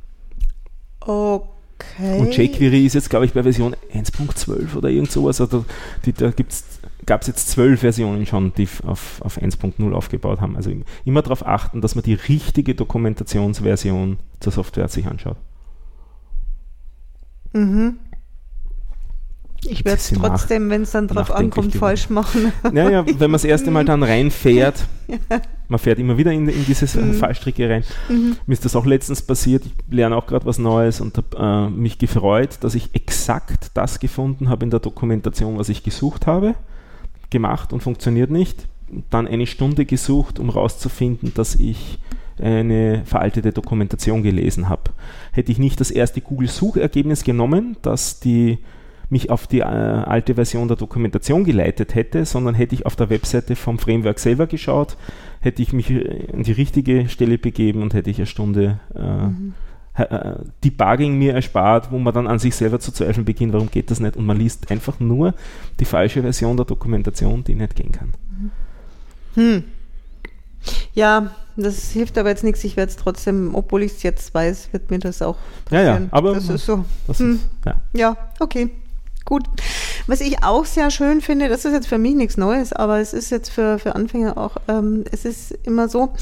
Okay. Und jQuery ist jetzt, glaube ich, bei Version 1.12 oder irgend sowas. Also die, da gibt es gab es jetzt zwölf Versionen schon, die auf, auf 1.0 aufgebaut haben. Also immer darauf achten, dass man die richtige Dokumentationsversion zur Software sich anschaut. Mhm. Ich werde es trotzdem, wenn es dann drauf ankommt, falsch machen. Naja, wenn man das erste Mal dann reinfährt, man fährt immer wieder in, in diese mhm. Fallstricke rein. Mhm. Mir ist das auch letztens passiert. Ich lerne auch gerade was Neues und habe äh, mich gefreut, dass ich exakt das gefunden habe in der Dokumentation, was ich gesucht habe gemacht und funktioniert nicht. Dann eine Stunde gesucht, um herauszufinden, dass ich eine veraltete Dokumentation gelesen habe. Hätte ich nicht das erste Google-Suchergebnis genommen, das die, mich auf die äh, alte Version der Dokumentation geleitet hätte, sondern hätte ich auf der Webseite vom Framework selber geschaut, hätte ich mich an die richtige Stelle begeben und hätte ich eine Stunde äh, mhm. Äh, Debugging mir erspart, wo man dann an sich selber zu zweifeln beginnt, warum geht das nicht? Und man liest einfach nur die falsche Version der Dokumentation, die nicht gehen kann. Hm. Ja, das hilft aber jetzt nichts. Ich werde es trotzdem, obwohl ich es jetzt weiß, wird mir das auch passieren. Ja, ja, aber das ist so. Das hm. ist, ja. ja, okay. Gut. Was ich auch sehr schön finde, das ist jetzt für mich nichts Neues, aber es ist jetzt für, für Anfänger auch, ähm, es ist immer so,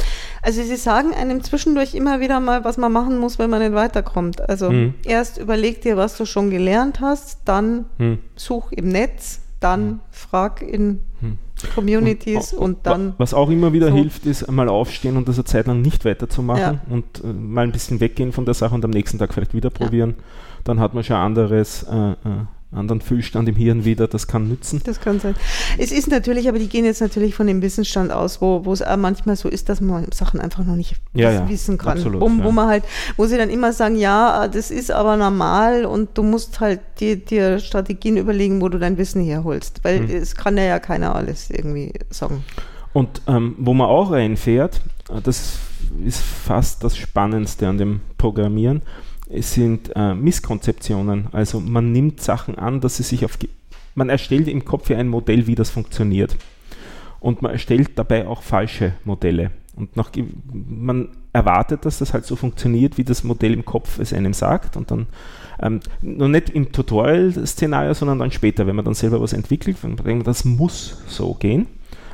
also sie sagen einem zwischendurch immer wieder mal, was man machen muss, wenn man nicht weiterkommt. Also mhm. erst überleg dir, was du schon gelernt hast, dann mhm. such im Netz, dann mhm. frag in hm. Communities und, und, dann. Was auch immer wieder so. hilft, ist einmal aufstehen und das eine Zeit lang nicht weiterzumachen ja. und äh, mal ein bisschen weggehen von der Sache und am nächsten Tag vielleicht wieder probieren. Ja. Dann hat man schon anderes. Äh, äh, anderen Füllstand im Hirn wieder, das kann nützen. Das kann sein. Es ist natürlich, aber die gehen jetzt natürlich von dem Wissensstand aus, wo, wo es auch manchmal so ist, dass man Sachen einfach noch nicht ja, ja, wissen kann. Absolut, wo, ja. wo man halt, wo sie dann immer sagen, ja, das ist aber normal und du musst halt dir, dir Strategien überlegen, wo du dein Wissen herholst, weil hm. es kann ja, ja keiner alles irgendwie sagen. Und ähm, wo man auch reinfährt, äh, das ist fast das Spannendste an dem Programmieren, es sind äh, Misskonzeptionen. Also man nimmt Sachen an, dass sie sich auf. Man erstellt im Kopf ein Modell, wie das funktioniert. Und man erstellt dabei auch falsche Modelle. Und nach, man erwartet, dass das halt so funktioniert, wie das Modell im Kopf es einem sagt. Und dann ähm, noch nicht im Tutorial-Szenario, sondern dann später, wenn man dann selber was entwickelt, dann denkt man, das muss so gehen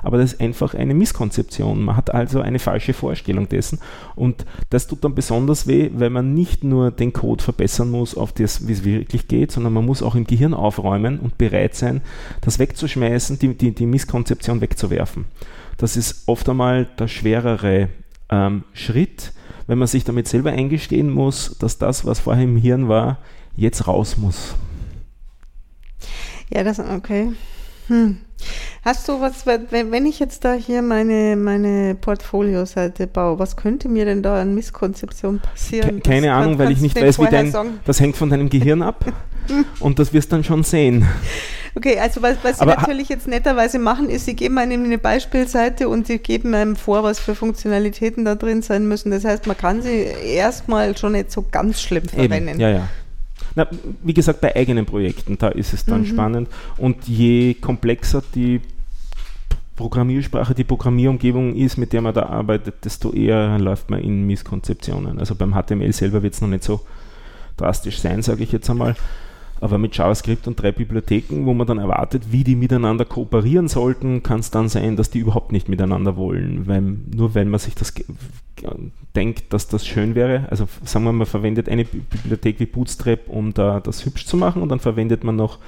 aber das ist einfach eine Misskonzeption. Man hat also eine falsche Vorstellung dessen und das tut dann besonders weh, weil man nicht nur den Code verbessern muss auf das, wie es wirklich geht, sondern man muss auch im Gehirn aufräumen und bereit sein, das wegzuschmeißen, die, die, die Misskonzeption wegzuwerfen. Das ist oft einmal der schwerere ähm, Schritt, wenn man sich damit selber eingestehen muss, dass das, was vorher im Hirn war, jetzt raus muss. Ja, das okay. Hm. Hast du was, wenn ich jetzt da hier meine, meine Portfolio-Seite baue, was könnte mir denn da an Misskonzeption passieren? Keine das Ahnung, weil ich nicht weiß, wie dein, sagen? das hängt von deinem Gehirn ab und das wirst dann schon sehen. Okay, also was, was Sie natürlich jetzt netterweise machen, ist, Sie geben einem eine Beispielseite und Sie geben einem vor, was für Funktionalitäten da drin sein müssen. Das heißt, man kann sie erstmal schon nicht so ganz schlimm verwenden. Eben, ja, ja. Na, wie gesagt, bei eigenen Projekten, da ist es dann mhm. spannend. Und je komplexer die Programmiersprache, die Programmierumgebung ist, mit der man da arbeitet, desto eher läuft man in Misskonzeptionen. Also beim HTML selber wird es noch nicht so drastisch sein, sage ich jetzt einmal aber mit JavaScript und drei Bibliotheken, wo man dann erwartet, wie die miteinander kooperieren sollten, kann es dann sein, dass die überhaupt nicht miteinander wollen, weil, nur weil man sich das denkt, dass das schön wäre. Also sagen wir, man verwendet eine Bibliothek wie Bootstrap, um da das hübsch zu machen und dann verwendet man noch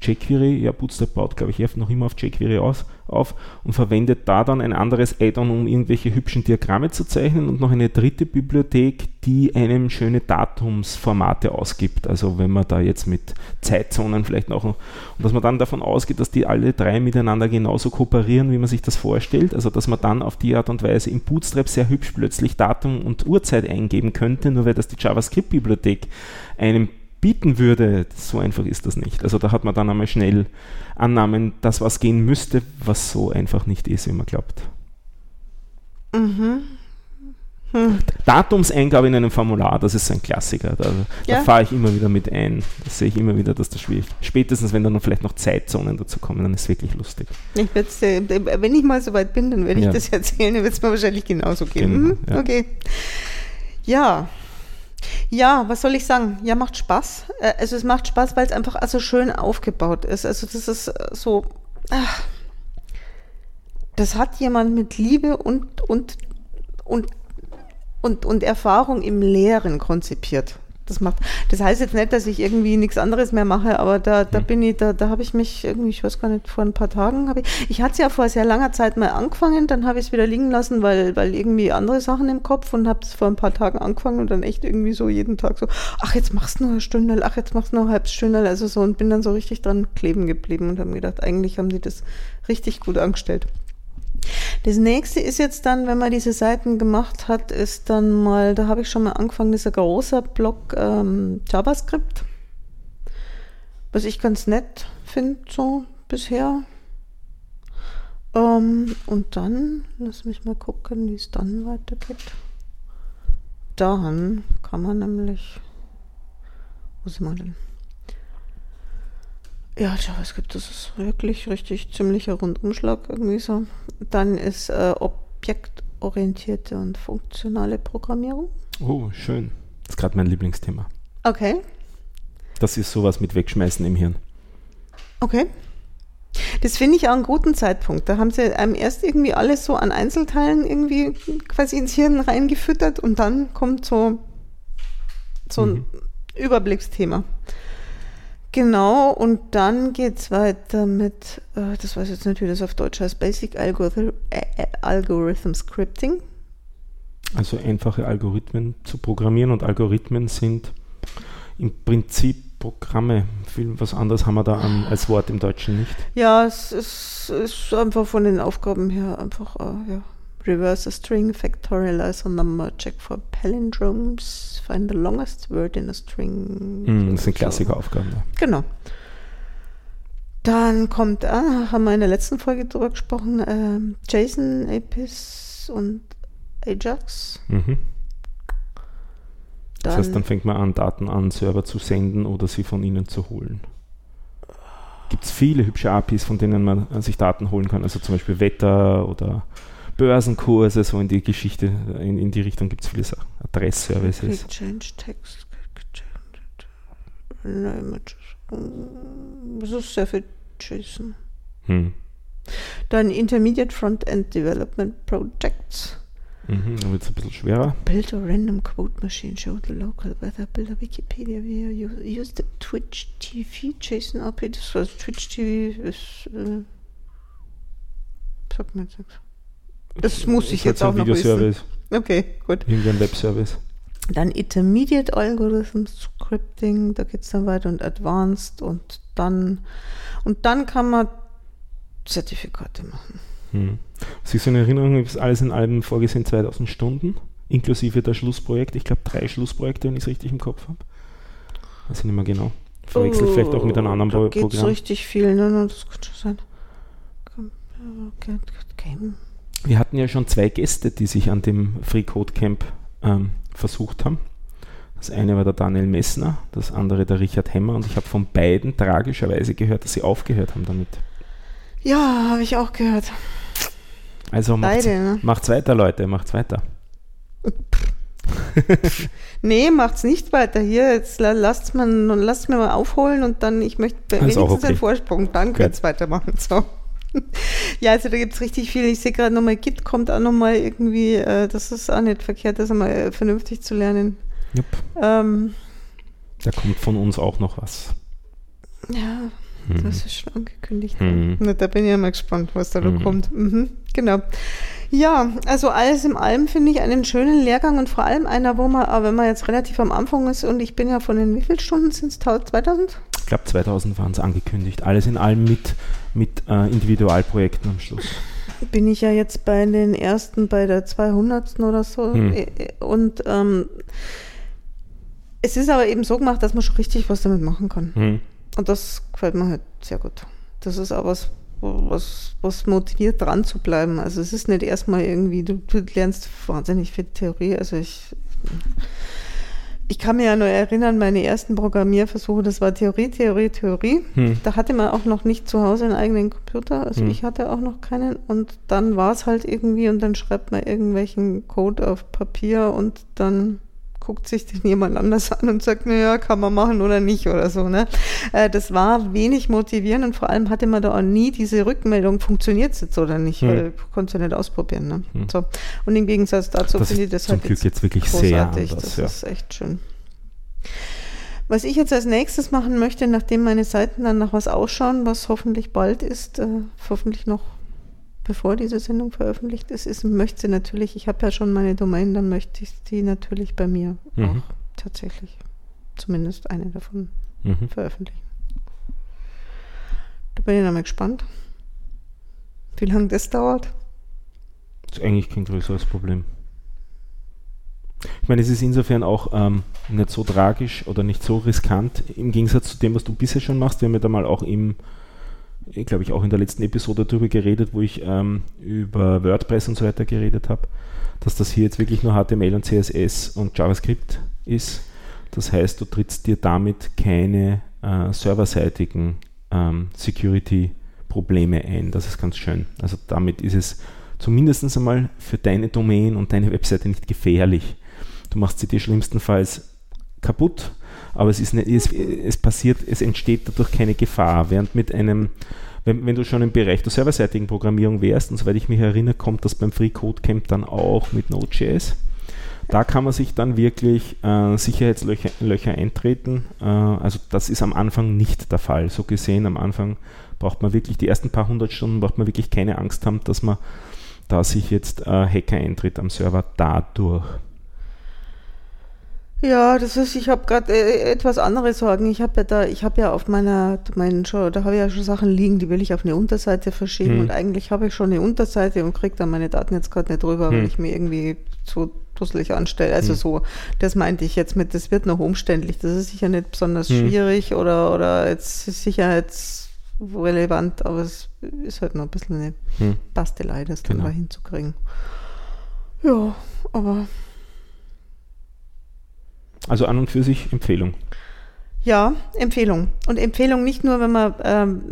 jQuery, ja, Bootstrap baut, glaube ich, noch immer auf jQuery aus, auf und verwendet da dann ein anderes Add-on, um irgendwelche hübschen Diagramme zu zeichnen und noch eine dritte Bibliothek, die einem schöne Datumsformate ausgibt. Also wenn man da jetzt mit Zeitzonen vielleicht noch, und dass man dann davon ausgeht, dass die alle drei miteinander genauso kooperieren, wie man sich das vorstellt. Also dass man dann auf die Art und Weise im Bootstrap sehr hübsch plötzlich Datum und Uhrzeit eingeben könnte, nur weil das die JavaScript-Bibliothek einem bieten würde, so einfach ist das nicht. Also da hat man dann einmal schnell Annahmen, das was gehen müsste, was so einfach nicht ist, wie man glaubt. Mhm. Hm. Datumseingabe in einem Formular, das ist ein Klassiker. Da, ja. da fahre ich immer wieder mit ein. Das sehe ich immer wieder, dass das schwierig ist. Spätestens, wenn dann noch vielleicht noch Zeitzonen dazu kommen, dann ist es wirklich lustig. Ich wenn ich mal so weit bin, dann werde ich ja. das erzählen, dann wird es mir wahrscheinlich genauso gehen. Genau, mhm. ja. Okay. Ja, ja, was soll ich sagen? Ja, macht Spaß. Äh, also es macht Spaß, weil es einfach also schön aufgebaut ist. Also das ist äh, so, ach, das hat jemand mit Liebe und, und, und, und, und Erfahrung im Lehren konzipiert das macht. Das heißt jetzt nicht, dass ich irgendwie nichts anderes mehr mache, aber da, da hm. bin ich, da, da habe ich mich irgendwie, ich weiß gar nicht, vor ein paar Tagen habe ich, ich hatte es ja vor sehr langer Zeit mal angefangen, dann habe ich es wieder liegen lassen, weil, weil irgendwie andere Sachen im Kopf und habe es vor ein paar Tagen angefangen und dann echt irgendwie so jeden Tag so, ach, jetzt machst du nur eine Stunde, ach, jetzt machst du nur eine halbe Stunde, also so und bin dann so richtig dran kleben geblieben und habe gedacht, eigentlich haben die das richtig gut angestellt. Das nächste ist jetzt dann, wenn man diese Seiten gemacht hat, ist dann mal, da habe ich schon mal angefangen, dieser große Block ähm, JavaScript, was ich ganz nett finde, so bisher. Ähm, und dann, lass mich mal gucken, wie es dann weitergeht. Dann kann man nämlich, wo sind wir denn? Ja, JavaScript, das ist wirklich richtig ziemlicher Rundumschlag irgendwie so. Dann ist äh, objektorientierte und funktionale Programmierung. Oh, schön. Das ist gerade mein Lieblingsthema. Okay. Das ist sowas mit Wegschmeißen im Hirn. Okay. Das finde ich auch einen guten Zeitpunkt. Da haben sie einem erst irgendwie alles so an Einzelteilen irgendwie quasi ins Hirn reingefüttert und dann kommt so, so ein mhm. Überblicksthema. Genau, und dann geht es weiter mit, äh, das weiß ich jetzt nicht, wie das auf Deutsch heißt, Basic Algorithm, äh, Algorithm Scripting. Also einfache Algorithmen zu programmieren und Algorithmen sind im Prinzip Programme. Viel was anderes haben wir da an, als Wort im Deutschen nicht. Ja, es ist, ist einfach von den Aufgaben her einfach, uh, ja. Reverse a string, factorialize a number, check for palindromes, find the longest word in a string. Mm, das sind klassische Aufgaben. Ja. Genau. Dann kommt, ah, haben wir in der letzten Folge drüber gesprochen, ähm, JSON, APIs und Ajax. Mhm. das heißt, dann fängt man an, Daten an Server zu senden oder sie von ihnen zu holen. Gibt es viele hübsche APIs, von denen man sich Daten holen kann, also zum Beispiel Wetter oder Börsenkurse, so in die Geschichte, in, in die Richtung gibt es viele Sachen. Adressservices. Change Text. Das ist sehr viel JSON. Hm. Dann Intermediate Front-End Development Projects. Mhm, dann wird es ein bisschen schwerer. Build a random quote machine, show the local weather, build a Wikipedia video, use the Twitch TV JSON API. Das war Twitch TV ist, äh, sagt mir jetzt nichts. Das muss ich jetzt auch noch wissen. Okay, gut. Irgendein Webservice. Dann Intermediate Algorithm Scripting, da geht es dann weiter und Advanced und dann und dann kann man Zertifikate machen. Hm. Sie sind in Erinnerung, ist alles in allem vorgesehen 2000 Stunden, inklusive der Schlussprojekte. Ich glaube drei Schlussprojekte, wenn ich es richtig im Kopf habe. Weiß ich nicht mehr genau. Verwechselt oh, vielleicht auch mit einem anderen da Pro geht's Programm. richtig viel, ne? Das könnte schon sein. Okay, okay. Wir hatten ja schon zwei Gäste, die sich an dem Free Code Camp ähm, versucht haben. Das eine war der Daniel Messner, das andere der Richard Hemmer und ich habe von beiden tragischerweise gehört, dass sie aufgehört haben damit. Ja, habe ich auch gehört. Also macht's, Beide, ne? macht's weiter, Leute, macht's weiter. nee, macht's nicht weiter. Hier, jetzt lasst man, lasst mir mal aufholen und dann, ich möchte wenigstens okay. einen Vorsprung, dann könnt ihr weitermachen. So. Ja, also da gibt es richtig viel. Ich sehe gerade nochmal, Git kommt auch nochmal irgendwie, äh, das ist auch nicht verkehrt, das einmal äh, vernünftig zu lernen. Yep. Ähm, da kommt von uns auch noch was. Ja, hm. das ist schon angekündigt. Hm. Na, da bin ich ja mal gespannt, was da hm. noch kommt. Mhm, genau. Ja, also alles in allem finde ich einen schönen Lehrgang und vor allem einer, wo man, wenn man jetzt relativ am Anfang ist und ich bin ja von den wie vielen Stunden sind es? 2000? Ich glaube 2000 waren es angekündigt. Alles in allem mit mit äh, Individualprojekten am Schluss. Bin ich ja jetzt bei den ersten, bei der 200. oder so. Hm. Äh, und ähm, es ist aber eben so gemacht, dass man schon richtig was damit machen kann. Hm. Und das gefällt mir halt sehr gut. Das ist auch was, was, was motiviert dran zu bleiben. Also es ist nicht erstmal irgendwie, du, du lernst wahnsinnig viel Theorie. Also ich ich kann mir ja nur erinnern, meine ersten Programmierversuche, das war Theorie, Theorie, Theorie. Hm. Da hatte man auch noch nicht zu Hause einen eigenen Computer. Also hm. ich hatte auch noch keinen. Und dann war es halt irgendwie und dann schreibt man irgendwelchen Code auf Papier und dann guckt sich den jemand anders an und sagt, naja, kann man machen oder nicht oder so. Ne? Äh, das war wenig motivierend und vor allem hatte man da auch nie diese Rückmeldung, funktioniert es jetzt oder nicht, hm. weil konnte ja nicht ausprobieren. Ne? Hm. So. Und im Gegensatz dazu finde ich das halt jetzt, jetzt wirklich großartig. sehr anders, Das ja. ist echt schön. Was ich jetzt als nächstes machen möchte, nachdem meine Seiten dann nach was ausschauen, was hoffentlich bald ist, äh, hoffentlich noch bevor diese Sendung veröffentlicht ist, ist möchte sie natürlich, ich habe ja schon meine Domain, dann möchte ich die natürlich bei mir mhm. auch tatsächlich zumindest eine davon mhm. veröffentlichen. Da bin ich dann mal gespannt, wie lange das dauert. Das ist eigentlich kein größeres Problem. Ich meine, es ist insofern auch ähm, nicht so tragisch oder nicht so riskant im Gegensatz zu dem, was du bisher schon machst. Wir haben ja da mal auch im glaube ich, auch in der letzten Episode darüber geredet, wo ich ähm, über WordPress und so weiter geredet habe, dass das hier jetzt wirklich nur HTML und CSS und JavaScript ist. Das heißt, du trittst dir damit keine äh, serverseitigen ähm, Security-Probleme ein. Das ist ganz schön. Also damit ist es zumindest einmal für deine Domain und deine Webseite nicht gefährlich. Du machst sie dir schlimmstenfalls kaputt, aber es, ist nicht, es, es passiert, es entsteht dadurch keine Gefahr. Während mit einem, wenn, wenn du schon im Bereich der serverseitigen Programmierung wärst, und soweit ich mich erinnere, kommt das beim Free Code Camp dann auch mit Node.js. Da kann man sich dann wirklich äh, Sicherheitslöcher Löcher eintreten. Äh, also das ist am Anfang nicht der Fall. So gesehen, am Anfang braucht man wirklich die ersten paar hundert Stunden, braucht man wirklich keine Angst haben, dass man da sich jetzt äh, Hacker eintritt am Server dadurch. Ja, das ist, ich habe gerade äh, etwas andere Sorgen. Ich habe ja da, ich habe ja auf meiner, meinen Show, da habe ich ja schon Sachen liegen, die will ich auf eine Unterseite verschieben hm. und eigentlich habe ich schon eine Unterseite und kriege dann meine Daten jetzt gerade nicht drüber, hm. weil ich mir irgendwie so dusselig anstelle. Also hm. so, das meinte ich jetzt mit, das wird noch umständlich. Das ist sicher nicht besonders hm. schwierig oder, oder jetzt sicherheitsrelevant, aber es ist halt noch ein bisschen eine hm. Bastelei, das genau. dann mal hinzukriegen. Ja, aber also an und für sich Empfehlung. Ja, Empfehlung. Und Empfehlung nicht nur, wenn man ähm,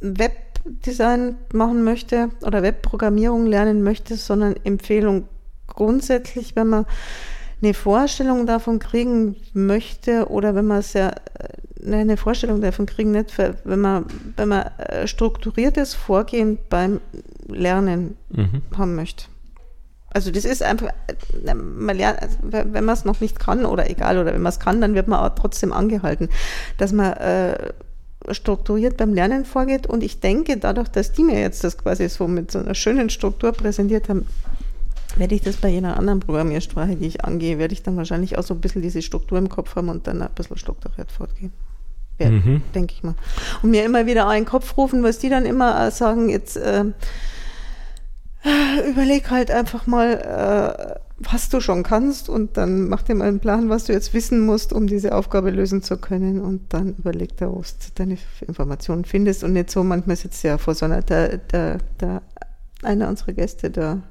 Webdesign machen möchte oder Webprogrammierung lernen möchte, sondern Empfehlung grundsätzlich, wenn man eine Vorstellung davon kriegen möchte oder wenn man sehr äh, eine Vorstellung davon kriegen, nicht, wenn man, wenn man äh, strukturiertes Vorgehen beim Lernen mhm. haben möchte. Also das ist einfach, man lernt, also wenn man es noch nicht kann oder egal, oder wenn man es kann, dann wird man auch trotzdem angehalten, dass man äh, strukturiert beim Lernen vorgeht. Und ich denke, dadurch, dass die mir jetzt das quasi so mit so einer schönen Struktur präsentiert haben, werde ich das bei jeder anderen Programmiersprache, die ich angehe, werde ich dann wahrscheinlich auch so ein bisschen diese Struktur im Kopf haben und dann ein bisschen strukturiert fortgehen. Ja, mhm. denke ich mal. Und mir immer wieder einen Kopf rufen, was die dann immer sagen, jetzt äh, überleg halt einfach mal, äh, was du schon kannst und dann mach dir mal einen Plan, was du jetzt wissen musst, um diese Aufgabe lösen zu können und dann überleg da, wo du deine Informationen findest und nicht so, manchmal sitzt ja vor so einer, der, der, der, einer unserer Gäste, der,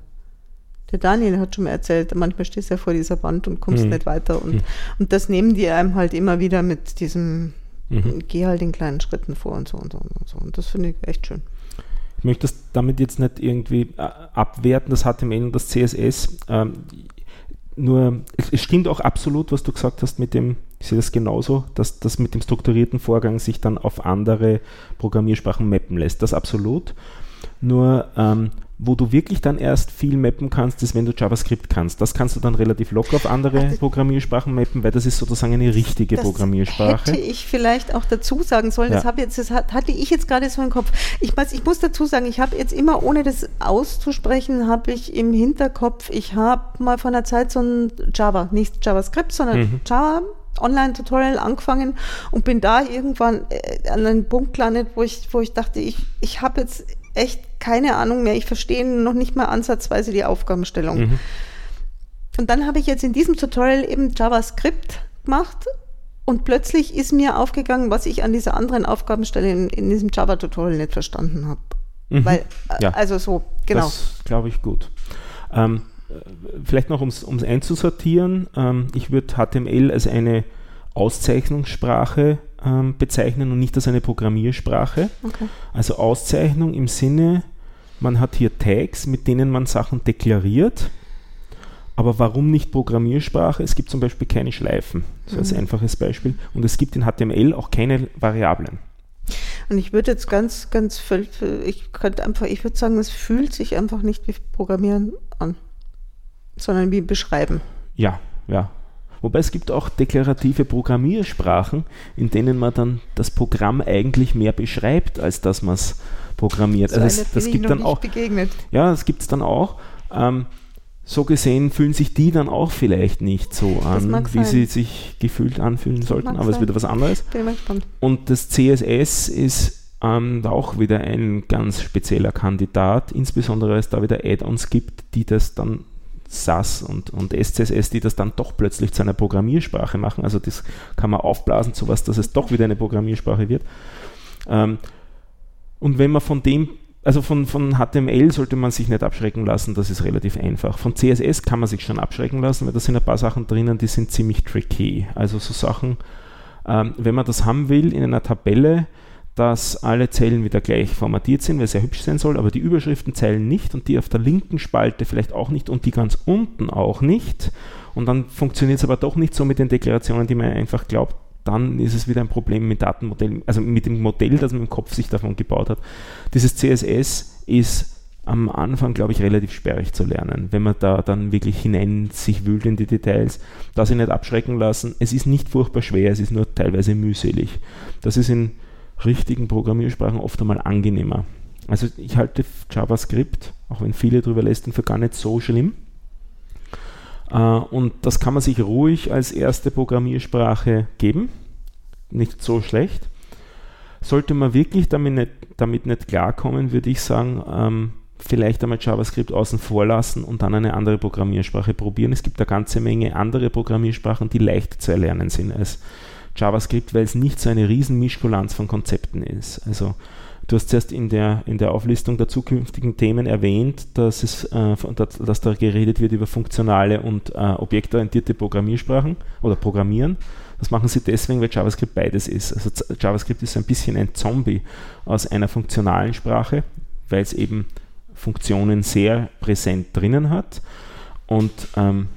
der Daniel hat schon mal erzählt, manchmal stehst du ja vor dieser Wand und kommst mhm. nicht weiter und, mhm. und das nehmen die einem halt immer wieder mit diesem, mhm. geh halt in kleinen Schritten vor und so und so und so und das finde ich echt schön. Ich möchte das damit jetzt nicht irgendwie äh, abwerten, das HTML und das CSS. Ähm, nur, es stimmt auch absolut, was du gesagt hast mit dem, ich sehe das genauso, dass das mit dem strukturierten Vorgang sich dann auf andere Programmiersprachen mappen lässt. Das absolut. Nur ähm, wo du wirklich dann erst viel mappen kannst, ist, wenn du JavaScript kannst. Das kannst du dann relativ locker auf andere also, Programmiersprachen mappen, weil das ist sozusagen eine richtige das Programmiersprache. Hätte ich vielleicht auch dazu sagen sollen. Ja. Das, habe jetzt, das hatte ich jetzt gerade so im Kopf. Ich, weiß, ich muss dazu sagen, ich habe jetzt immer, ohne das auszusprechen, habe ich im Hinterkopf, ich habe mal von der Zeit so ein Java, nicht JavaScript, sondern mhm. Java Online-Tutorial angefangen und bin da irgendwann äh, an einen Punkt gelandet, wo ich, wo ich dachte, ich, ich habe jetzt echt keine Ahnung mehr. Ich verstehe noch nicht mal ansatzweise die Aufgabenstellung. Mhm. Und dann habe ich jetzt in diesem Tutorial eben JavaScript gemacht und plötzlich ist mir aufgegangen, was ich an dieser anderen Aufgabenstelle in, in diesem Java-Tutorial nicht verstanden habe. Mhm. Weil, äh, ja. also so, genau. Das glaube ich gut. Ähm, vielleicht noch, um es einzusortieren, ähm, ich würde HTML als eine Auszeichnungssprache ähm, bezeichnen und nicht als eine Programmiersprache. Okay. Also Auszeichnung im Sinne, man hat hier Tags, mit denen man Sachen deklariert. Aber warum nicht Programmiersprache? Es gibt zum Beispiel keine Schleifen, so mhm. als einfaches Beispiel. Und es gibt in HTML auch keine Variablen. Und ich würde jetzt ganz, ganz, ich könnte einfach, ich würde sagen, es fühlt sich einfach nicht wie Programmieren an, sondern wie Beschreiben. Ja, ja, Wobei es gibt auch deklarative Programmiersprachen, in denen man dann das Programm eigentlich mehr beschreibt, als dass man es programmiert. So also das, das gibt dann auch. Begegnet. Ja, das gibt es dann auch. Ähm, so gesehen fühlen sich die dann auch vielleicht nicht so an, wie sie sich gefühlt anfühlen sollten, aber sein. es wird was anderes. Und das CSS ist ähm, auch wieder ein ganz spezieller Kandidat, insbesondere weil es da wieder Add-ons gibt, die das dann SAS und, und SCSS, die das dann doch plötzlich zu einer Programmiersprache machen. Also das kann man aufblasen zu was, dass es doch wieder eine Programmiersprache wird. Ähm, und wenn man von dem, also von, von HTML sollte man sich nicht abschrecken lassen, das ist relativ einfach. Von CSS kann man sich schon abschrecken lassen, weil da sind ein paar Sachen drinnen, die sind ziemlich tricky. Also so Sachen, ähm, wenn man das haben will in einer Tabelle, dass alle Zellen wieder gleich formatiert sind, weil es sehr hübsch sein soll, aber die Überschriften zählen nicht und die auf der linken Spalte vielleicht auch nicht und die ganz unten auch nicht. Und dann funktioniert es aber doch nicht so mit den Deklarationen, die man einfach glaubt. Dann ist es wieder ein Problem mit Datenmodellen, also mit dem Modell, das man im Kopf sich davon gebaut hat. Dieses CSS ist am Anfang, glaube ich, relativ sperrig zu lernen, wenn man da dann wirklich hinein sich wühlt in die Details, da sich nicht abschrecken lassen. Es ist nicht furchtbar schwer, es ist nur teilweise mühselig. Das ist in richtigen Programmiersprachen oft einmal angenehmer. Also ich halte JavaScript, auch wenn viele drüber lästern, für gar nicht so schlimm. Äh, und das kann man sich ruhig als erste Programmiersprache geben. Nicht so schlecht. Sollte man wirklich damit nicht, damit nicht klarkommen, würde ich sagen, ähm, vielleicht einmal JavaScript außen vor lassen und dann eine andere Programmiersprache probieren. Es gibt eine ganze Menge andere Programmiersprachen, die leicht zu erlernen sind als JavaScript, weil es nicht so eine riesen Mischkulanz von Konzepten ist. Also du hast zuerst in der, in der Auflistung der zukünftigen Themen erwähnt, dass, es, äh, dass, dass da geredet wird über funktionale und äh, objektorientierte Programmiersprachen oder Programmieren. Das machen sie deswegen, weil JavaScript beides ist. Also JavaScript ist ein bisschen ein Zombie aus einer funktionalen Sprache, weil es eben Funktionen sehr präsent drinnen hat und ähm,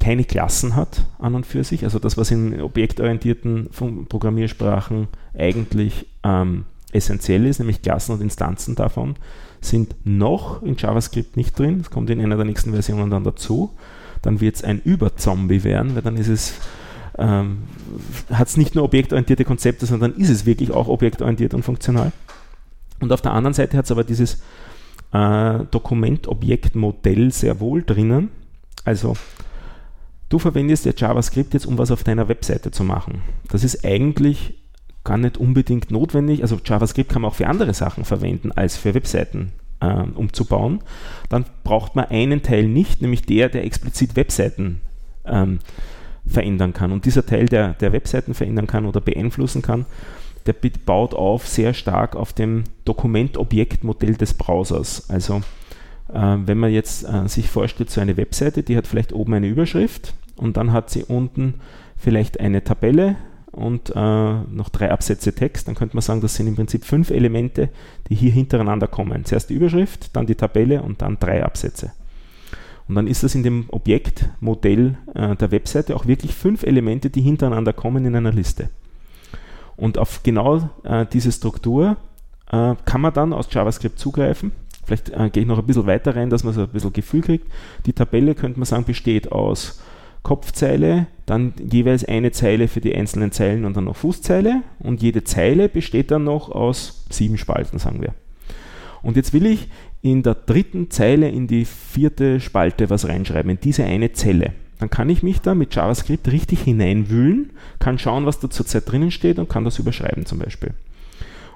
keine Klassen hat an und für sich. Also das, was in objektorientierten Programmiersprachen eigentlich ähm, essentiell ist, nämlich Klassen und Instanzen davon, sind noch in JavaScript nicht drin. Das kommt in einer der nächsten Versionen dann dazu. Dann wird es ein Überzombie werden, weil dann ist es ähm, hat es nicht nur objektorientierte Konzepte, sondern ist es wirklich auch objektorientiert und funktional. Und auf der anderen Seite hat es aber dieses äh, Dokumentobjektmodell sehr wohl drinnen. Also du verwendest ja JavaScript jetzt, um was auf deiner Webseite zu machen. Das ist eigentlich gar nicht unbedingt notwendig. Also JavaScript kann man auch für andere Sachen verwenden als für Webseiten äh, umzubauen. Dann braucht man einen Teil nicht, nämlich der, der explizit Webseiten ähm, verändern kann. Und dieser Teil, der, der Webseiten verändern kann oder beeinflussen kann, der baut auf sehr stark auf dem Dokumentobjektmodell des Browsers. Also äh, wenn man jetzt äh, sich vorstellt, so eine Webseite, die hat vielleicht oben eine Überschrift und dann hat sie unten vielleicht eine Tabelle und äh, noch drei Absätze Text, dann könnte man sagen, das sind im Prinzip fünf Elemente, die hier hintereinander kommen. Zuerst die Überschrift, dann die Tabelle und dann drei Absätze. Und dann ist das in dem Objektmodell äh, der Webseite auch wirklich fünf Elemente, die hintereinander kommen in einer Liste. Und auf genau äh, diese Struktur äh, kann man dann aus JavaScript zugreifen. Vielleicht äh, gehe ich noch ein bisschen weiter rein, dass man so ein bisschen Gefühl kriegt. Die Tabelle könnte man sagen, besteht aus Kopfzeile, dann jeweils eine Zeile für die einzelnen Zeilen und dann noch Fußzeile. Und jede Zeile besteht dann noch aus sieben Spalten, sagen wir. Und jetzt will ich in der dritten Zeile in die vierte Spalte was reinschreiben, in diese eine Zelle. Dann kann ich mich da mit JavaScript richtig hineinwühlen, kann schauen, was da zurzeit drinnen steht und kann das überschreiben zum Beispiel.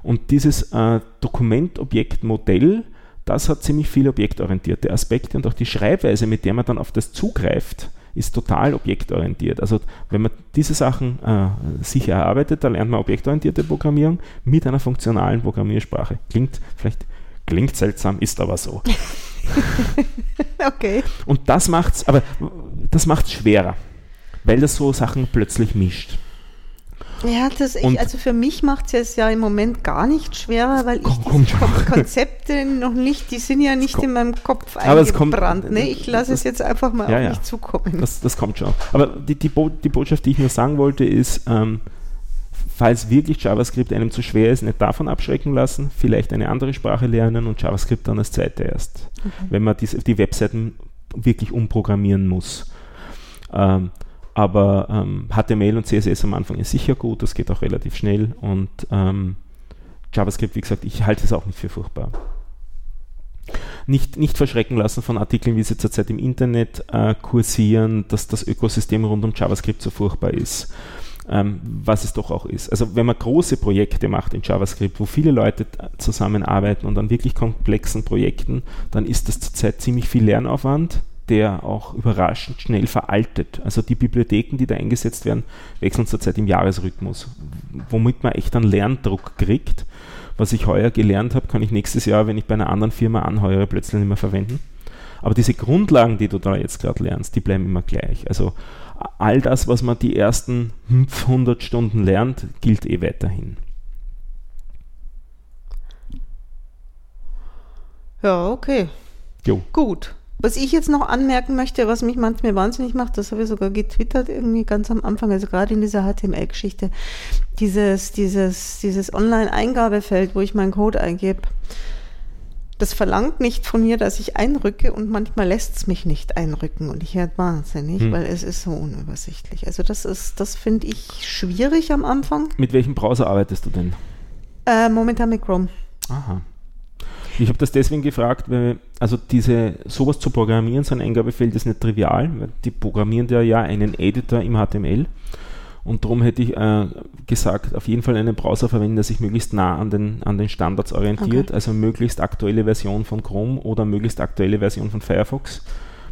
Und dieses äh, Dokumentobjektmodell, das hat ziemlich viele objektorientierte Aspekte und auch die Schreibweise, mit der man dann auf das zugreift, ist total objektorientiert. Also wenn man diese Sachen äh, sich erarbeitet, da lernt man objektorientierte Programmierung mit einer funktionalen Programmiersprache. Klingt vielleicht Klingt seltsam, ist aber so. okay. Und das macht's, aber das macht's schwerer, weil das so Sachen plötzlich mischt. Ja, das ich, also für mich macht es jetzt ja im Moment gar nicht schwerer, weil ich die Konzepte noch nicht, die sind ja nicht in meinem Kopf eingebrannt. Ne? Ich lasse es jetzt einfach mal ja, auf mich zukommen. Das, das kommt schon. Aber die, die, Bo die Botschaft, die ich nur sagen wollte, ist, ähm, falls wirklich JavaScript einem zu schwer ist, nicht davon abschrecken lassen, vielleicht eine andere Sprache lernen und JavaScript dann als zweite erst, okay. wenn man die, die Webseiten wirklich umprogrammieren muss. Ähm, aber ähm, HTML und CSS am Anfang ist sicher gut, das geht auch relativ schnell und ähm, JavaScript, wie gesagt, ich halte es auch nicht für furchtbar. Nicht, nicht verschrecken lassen von Artikeln, wie sie zurzeit im Internet äh, kursieren, dass das Ökosystem rund um JavaScript so furchtbar ist ähm, was es doch auch ist. Also wenn man große Projekte macht in JavaScript, wo viele Leute zusammenarbeiten und an wirklich komplexen Projekten, dann ist das zurzeit ziemlich viel Lernaufwand, der auch überraschend schnell veraltet. Also die Bibliotheken, die da eingesetzt werden, wechseln zurzeit im Jahresrhythmus, womit man echt einen Lerndruck kriegt. Was ich heuer gelernt habe, kann ich nächstes Jahr, wenn ich bei einer anderen Firma anheuere, plötzlich nicht mehr verwenden. Aber diese Grundlagen, die du da jetzt gerade lernst, die bleiben immer gleich. Also all das, was man die ersten 100 Stunden lernt, gilt eh weiterhin. Ja, okay. Jo. Gut. Was ich jetzt noch anmerken möchte, was mich manchmal wahnsinnig macht, das habe ich sogar getwittert irgendwie ganz am Anfang, also gerade in dieser HTML-Geschichte, dieses, dieses, dieses Online-Eingabefeld, wo ich meinen Code eingebe, das verlangt nicht von mir, dass ich einrücke und manchmal lässt es mich nicht einrücken und ich werde wahnsinnig, hm. weil es ist so unübersichtlich. Also das ist, das finde ich schwierig am Anfang. Mit welchem Browser arbeitest du denn? Äh, momentan mit Chrome. Aha. Ich habe das deswegen gefragt, weil also diese sowas zu programmieren, so ein Eingabefeld ist nicht trivial, weil die programmieren ja ja einen Editor im HTML und darum hätte ich äh, gesagt, auf jeden Fall einen Browser verwenden, der sich möglichst nah an den, an den Standards orientiert, okay. also möglichst aktuelle Version von Chrome oder möglichst aktuelle Version von Firefox.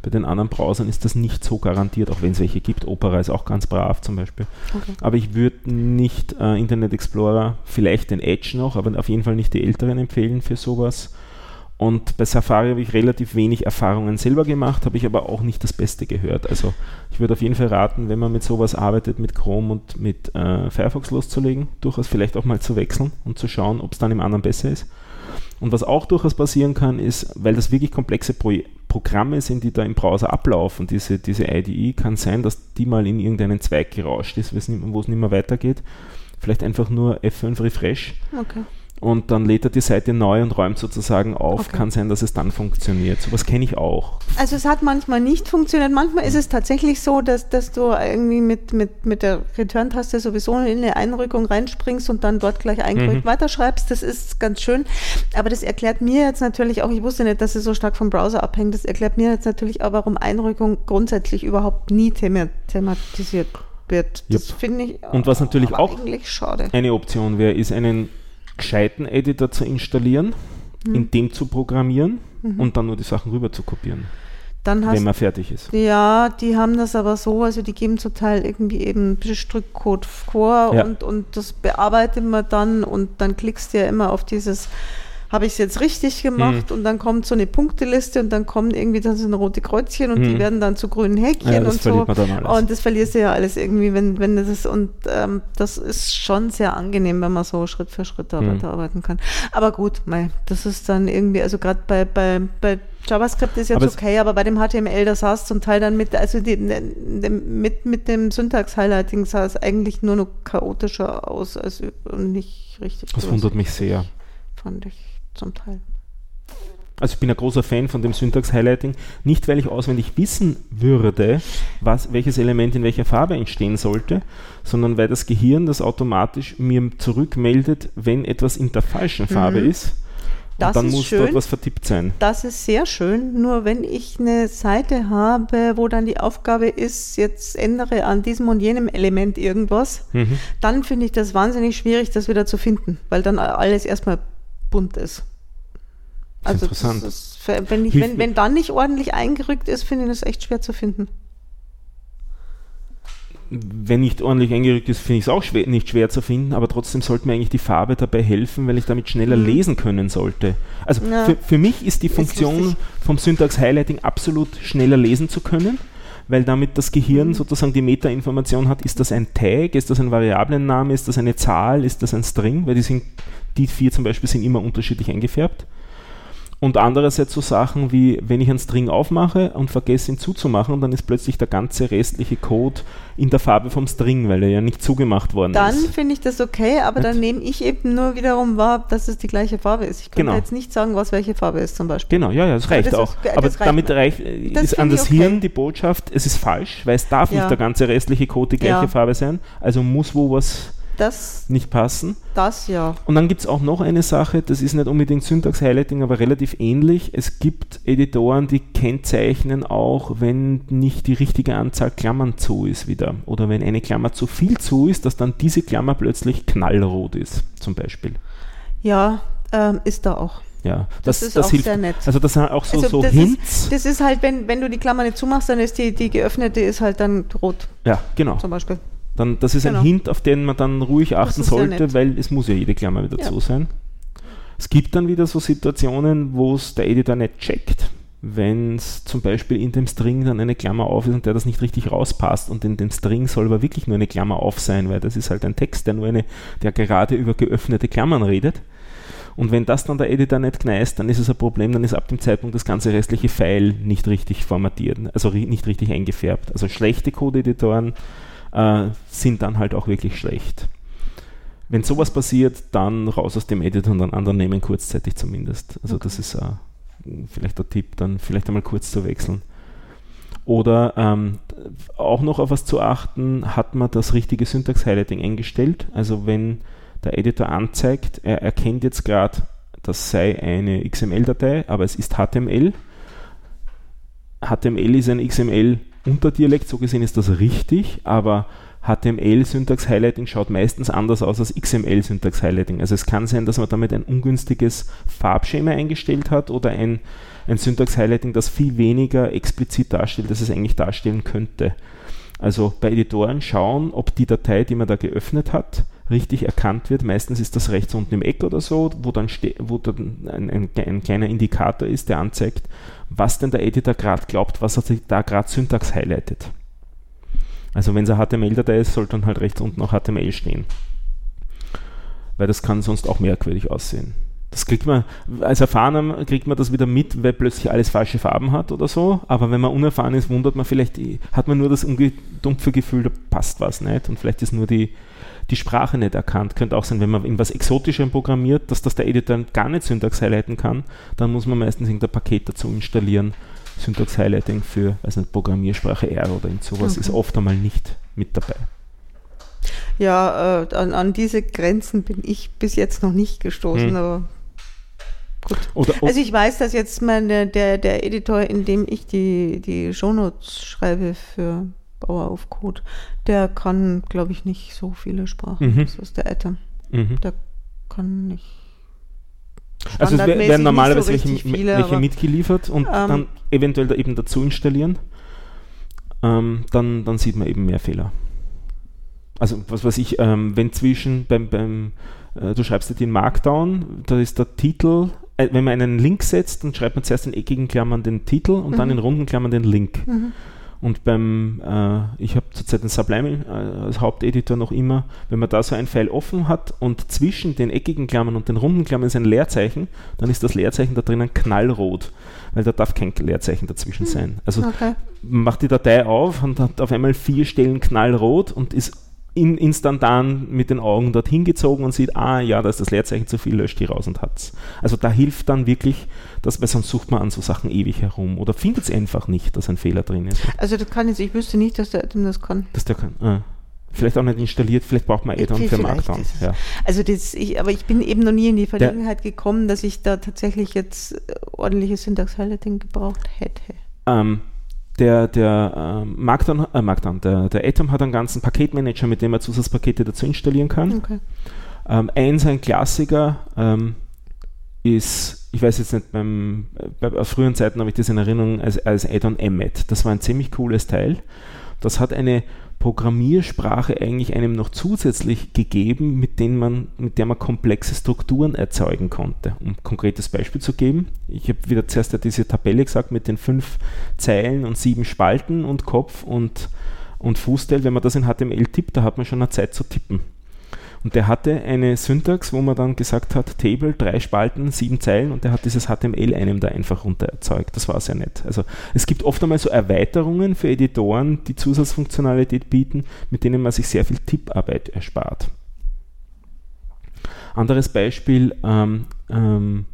Bei den anderen Browsern ist das nicht so garantiert, auch wenn es welche gibt. Opera ist auch ganz brav zum Beispiel. Okay. Aber ich würde nicht äh, Internet Explorer, vielleicht den Edge noch, aber auf jeden Fall nicht die älteren empfehlen für sowas. Und bei Safari habe ich relativ wenig Erfahrungen selber gemacht, habe ich aber auch nicht das Beste gehört. Also ich würde auf jeden Fall raten, wenn man mit sowas arbeitet, mit Chrome und mit äh, Firefox loszulegen, durchaus vielleicht auch mal zu wechseln und zu schauen, ob es dann im anderen besser ist. Und was auch durchaus passieren kann, ist, weil das wirklich komplexe Pro Programme sind, die da im Browser ablaufen, diese, diese IDE, kann sein, dass die mal in irgendeinen Zweig gerauscht ist, wo es nicht mehr weitergeht. Vielleicht einfach nur F5 Refresh. Okay und dann lädt er die Seite neu und räumt sozusagen auf. Okay. Kann sein, dass es dann funktioniert. Sowas kenne ich auch. Also es hat manchmal nicht funktioniert. Manchmal ist es tatsächlich so, dass, dass du irgendwie mit, mit, mit der Return-Taste sowieso in eine Einrückung reinspringst und dann dort gleich eingerückt mhm. weiterschreibst. Das ist ganz schön. Aber das erklärt mir jetzt natürlich auch, ich wusste nicht, dass es so stark vom Browser abhängt, das erklärt mir jetzt natürlich auch, warum Einrückung grundsätzlich überhaupt nie thematisiert wird. Das yep. finde ich und was natürlich auch eine Option wäre, ist einen gescheiten Editor zu installieren, mhm. in dem zu programmieren mhm. und dann nur die Sachen rüber zu kopieren. Dann hast, wenn man fertig ist. Ja, die haben das aber so, also die geben zum Teil irgendwie eben Strückcode vor ja. und, und das bearbeitet man dann und dann klickst du ja immer auf dieses habe ich es jetzt richtig gemacht mhm. und dann kommt so eine Punkteliste und dann kommen irgendwie dann so rote Kreuzchen und mhm. die werden dann zu grünen Häkchen ja, und so. Und das verlierst du ja alles irgendwie, wenn, wenn das ist und ähm, das ist schon sehr angenehm, wenn man so Schritt für Schritt da mhm. weiterarbeiten kann. Aber gut, mei, das ist dann irgendwie, also gerade bei, bei, bei JavaScript ist jetzt aber okay, aber bei dem HTML, das sah es zum Teil dann mit, also die, mit, mit dem Syntax-Highlighting sah es eigentlich nur noch chaotischer aus als nicht richtig. Das wundert mich sehr. Fand ich zum Teil. Also ich bin ein großer Fan von dem Syntax-Highlighting, nicht weil ich auswendig wissen würde, was, welches Element in welcher Farbe entstehen sollte, sondern weil das Gehirn das automatisch mir zurückmeldet, wenn etwas in der falschen Farbe mhm. ist. Das dann muss schön. dort was vertippt sein. Das ist sehr schön. Nur wenn ich eine Seite habe, wo dann die Aufgabe ist, jetzt ändere an diesem und jenem Element irgendwas, mhm. dann finde ich das wahnsinnig schwierig, das wieder zu finden, weil dann alles erstmal bunt ist. Also interessant. Ist, wenn, ich, wenn, wenn dann nicht ordentlich eingerückt ist, finde ich das echt schwer zu finden. Wenn nicht ordentlich eingerückt ist, finde ich es auch schwer, nicht schwer zu finden, aber trotzdem sollte mir eigentlich die Farbe dabei helfen, weil ich damit schneller mhm. lesen können sollte. Also ja. für, für mich ist die Funktion vom Syntax Highlighting absolut schneller lesen zu können weil damit das Gehirn sozusagen die Metainformation hat, ist das ein Tag, ist das ein Variablenname, ist das eine Zahl, ist das ein String, weil die sind die vier zum Beispiel sind immer unterschiedlich eingefärbt. Und andererseits so Sachen wie, wenn ich einen String aufmache und vergesse ihn zuzumachen, dann ist plötzlich der ganze restliche Code in der Farbe vom String, weil er ja nicht zugemacht worden dann ist. Dann finde ich das okay, aber nicht? dann nehme ich eben nur wiederum wahr, dass es die gleiche Farbe ist. Ich kann genau. jetzt nicht sagen, was welche Farbe ist zum Beispiel. Genau, ja, ja, das reicht das auch. Ist, aber reicht damit reicht, ist an das okay. Hirn die Botschaft, es ist falsch, weil es darf ja. nicht der ganze restliche Code die gleiche ja. Farbe sein. Also muss wo was das, nicht passen. Das ja. Und dann gibt es auch noch eine Sache, das ist nicht unbedingt Syntax-Highlighting, aber relativ ähnlich. Es gibt Editoren, die kennzeichnen auch, wenn nicht die richtige Anzahl Klammern zu ist wieder. Oder wenn eine Klammer zu viel zu ist, dass dann diese Klammer plötzlich knallrot ist, zum Beispiel. Ja, ähm, ist da auch. Ja, das, das ist das auch hilft. sehr nett. Also das sind auch so, also so das Hints. Ist, das ist halt, wenn, wenn du die Klammer nicht zumachst, dann ist die, die geöffnete ist halt dann rot. Ja, genau. Zum Beispiel. Dann, das ist genau. ein Hint, auf den man dann ruhig achten sollte, weil es muss ja jede Klammer wieder ja. zu sein. Es gibt dann wieder so Situationen, wo es der Editor nicht checkt. Wenn es zum Beispiel in dem String dann eine Klammer auf ist und der das nicht richtig rauspasst und in dem String soll aber wirklich nur eine Klammer auf sein, weil das ist halt ein Text, der nur eine, der gerade über geöffnete Klammern redet. Und wenn das dann der Editor nicht kneist, dann ist es ein Problem, dann ist ab dem Zeitpunkt das ganze restliche File nicht richtig formatiert, also nicht richtig eingefärbt. Also schlechte Code-Editoren äh, sind dann halt auch wirklich schlecht. Wenn sowas passiert, dann raus aus dem Editor und dann anderen nehmen, kurzzeitig zumindest. Also okay. das ist uh, vielleicht der Tipp, dann vielleicht einmal kurz zu wechseln. Oder ähm, auch noch auf was zu achten, hat man das richtige Syntax-Highlighting eingestellt. Also wenn der Editor anzeigt, er erkennt jetzt gerade, das sei eine XML-Datei, aber es ist HTML. HTML ist ein XML-Unterdialekt, so gesehen ist das richtig, aber HTML-Syntax-Highlighting schaut meistens anders aus als XML-Syntax-Highlighting. Also es kann sein, dass man damit ein ungünstiges Farbschema eingestellt hat oder ein, ein Syntax-Highlighting, das viel weniger explizit darstellt, als es eigentlich darstellen könnte. Also bei Editoren schauen, ob die Datei, die man da geöffnet hat, richtig erkannt wird. Meistens ist das rechts unten im Eck oder so, wo dann, wo dann ein, ein, ein, kleiner Indikator ist, der anzeigt, was denn der Editor gerade glaubt, was er da gerade Syntax highlightet. Also wenn es eine HTML-Datei ist, sollte dann halt rechts unten auch HTML stehen. Weil das kann sonst auch merkwürdig aussehen. Das kriegt man, als Erfahrener kriegt man das wieder mit, weil plötzlich alles falsche Farben hat oder so. Aber wenn man unerfahren ist, wundert man vielleicht, hat man nur das dumpfe Gefühl, da passt was nicht. Und vielleicht ist nur die, die Sprache nicht erkannt. Könnte auch sein, wenn man irgendwas Exotischem programmiert, dass das der Editor gar nicht Syntax highlighten kann, dann muss man meistens irgendein Paket dazu installieren, Syntax Highlighting für weiß nicht, Programmiersprache R oder in sowas okay. ist oft einmal nicht mit dabei. Ja, äh, an, an, diese Grenzen bin ich bis jetzt noch nicht gestoßen, hm. aber gut. Oder, also ich weiß, dass jetzt meine, der, der Editor, in dem ich die, die Shownotes schreibe für Bauer auf Code, der kann, glaube ich, nicht so viele Sprachen. Mhm. Das ist der Atom. Mhm. Der kann nicht also es werden normalerweise so welche, viele, welche mitgeliefert und ähm, dann eventuell da eben dazu installieren. Ähm, dann, dann sieht man eben mehr Fehler. Also was weiß ich, ähm, wenn zwischen beim, beim äh, du schreibst den Markdown, da ist der Titel, äh, wenn man einen Link setzt, dann schreibt man zuerst in eckigen Klammern den Titel und mhm. dann in runden Klammern den Link. Mhm. Und beim, äh, ich habe zurzeit den Sublime äh, als Haupteditor noch immer, wenn man da so ein Pfeil offen hat und zwischen den eckigen Klammern und den runden Klammern ist ein Leerzeichen, dann ist das Leerzeichen da drinnen knallrot, weil da darf kein Leerzeichen dazwischen hm. sein. Also okay. macht die Datei auf und hat auf einmal vier Stellen knallrot und ist in, instantan mit den Augen dorthin gezogen und sieht, ah ja, da ist das Leerzeichen zu viel, löscht die raus und hat's. Also da hilft dann wirklich, dass, weil sonst sucht man an so Sachen ewig herum oder findet es einfach nicht, dass ein Fehler drin ist. Also das kann jetzt, ich wüsste nicht, dass der Atom das kann. Dass der kann, ah. Vielleicht auch nicht installiert, vielleicht braucht man Add-on für Markdown. Ja. Also das, ich, aber ich bin eben noch nie in die Verlegenheit gekommen, dass ich da tatsächlich jetzt ordentliches Syntax-Highlighting gebraucht hätte. Ähm, der, der äh, Markdown, äh, Markdown, der, der Atom hat einen ganzen Paketmanager, mit dem er Zusatzpakete dazu installieren kann. Okay. Ähm, eins, ein Klassiker, ähm, ist, ich weiß jetzt nicht, beim, bei, aus früheren Zeiten habe ich das in Erinnerung als, als Add-on Emmet. Das war ein ziemlich cooles Teil. Das hat eine Programmiersprache eigentlich einem noch zusätzlich gegeben, mit, denen man, mit der man komplexe Strukturen erzeugen konnte. Um ein konkretes Beispiel zu geben, ich habe wieder zuerst ja diese Tabelle gesagt mit den fünf Zeilen und sieben Spalten und Kopf und, und Fußteil. Wenn man das in HTML tippt, da hat man schon eine Zeit zu tippen. Und der hatte eine Syntax, wo man dann gesagt hat, Table, drei Spalten, sieben Zeilen und der hat dieses HTML einem da einfach runter erzeugt. Das war sehr nett. Also es gibt oft einmal so Erweiterungen für Editoren, die Zusatzfunktionalität bieten, mit denen man sich sehr viel Tipparbeit erspart. Anderes Beispiel, ähm, ähm,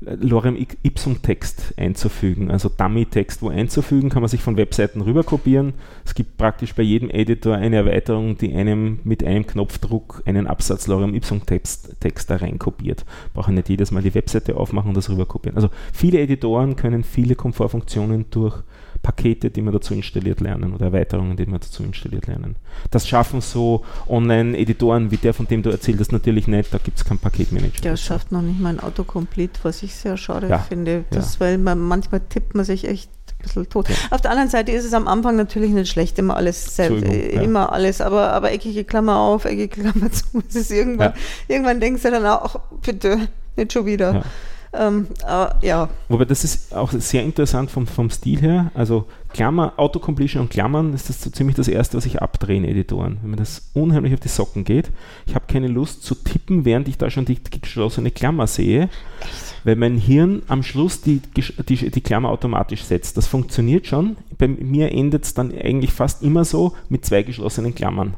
Lorem Ipsum Text einzufügen, also Dummy-Text wo einzufügen, kann man sich von Webseiten rüber kopieren. Es gibt praktisch bei jedem Editor eine Erweiterung, die einem mit einem Knopfdruck einen Absatz Lorem Ipsum Text, Text da rein kopiert. Brauche nicht jedes Mal die Webseite aufmachen und das rüber kopieren. Also viele Editoren können viele Komfortfunktionen durch Pakete, die man dazu installiert lernen oder Erweiterungen, die man dazu installiert lernen. Das schaffen so Online-Editoren wie der, von dem du erzählt hast, natürlich nicht. Da gibt es kein Paketmanager. Der schafft noch nicht mal ein Autocomplete, was ich sehr schade ja, finde. Das, ja. Weil man, manchmal tippt man sich echt ein bisschen tot. Ja. Auf der anderen Seite ist es am Anfang natürlich nicht schlecht, immer alles selbst, äh, immer alles, aber, aber eckige Klammer auf, eckige Klammer zu. Es ist irgendwann, irgendwann denkst du dann auch, bitte, nicht schon wieder. Ähm, äh, ja. Wobei das ist auch sehr interessant vom, vom Stil her. Also Klammer, Autocompletion und Klammern ist das so ziemlich das Erste, was ich abdrehe in Editoren. Wenn mir das unheimlich auf die Socken geht. Ich habe keine Lust zu tippen, während ich da schon die geschlossene Klammer sehe. Echt? Weil mein Hirn am Schluss die, die, die Klammer automatisch setzt. Das funktioniert schon. Bei mir endet es dann eigentlich fast immer so mit zwei geschlossenen Klammern.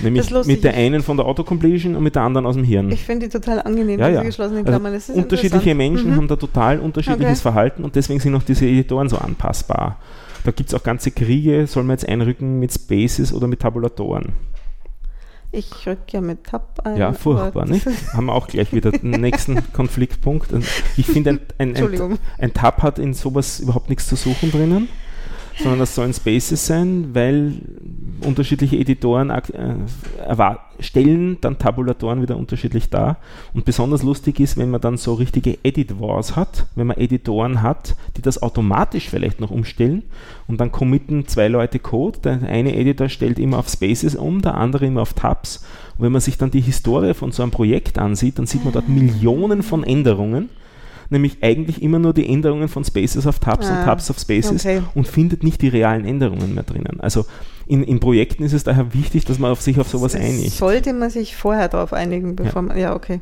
Nämlich mit der einen von der Autocompletion und mit der anderen aus dem Hirn. Ich finde die total angenehm, ja, ja. diese geschlossenen also Klammern. Also unterschiedliche Menschen mhm. haben da total unterschiedliches okay. Verhalten und deswegen sind auch diese Editoren so anpassbar. Da gibt es auch ganze Kriege, soll man jetzt einrücken mit Spaces oder mit Tabulatoren. Ich rücke ja mit Tab ein. Ja, furchtbar, nicht? Haben wir auch gleich wieder den nächsten Konfliktpunkt. Ich finde, ein, ein, ein, ein Tab hat in sowas überhaupt nichts zu suchen drinnen sondern das sollen Spaces sein, weil unterschiedliche Editoren äh, stellen dann Tabulatoren wieder unterschiedlich dar. Und besonders lustig ist, wenn man dann so richtige Edit Wars hat, wenn man Editoren hat, die das automatisch vielleicht noch umstellen und dann committen zwei Leute Code. Der eine Editor stellt immer auf Spaces um, der andere immer auf Tabs. Und wenn man sich dann die Historie von so einem Projekt ansieht, dann sieht man dort Millionen von Änderungen nämlich eigentlich immer nur die Änderungen von Spaces auf Tabs ah, und Tabs auf Spaces okay. und findet nicht die realen Änderungen mehr drinnen. Also in, in Projekten ist es daher wichtig, dass man auf sich auf sowas einigt. Sollte man sich vorher darauf einigen, bevor ja. man, ja, okay.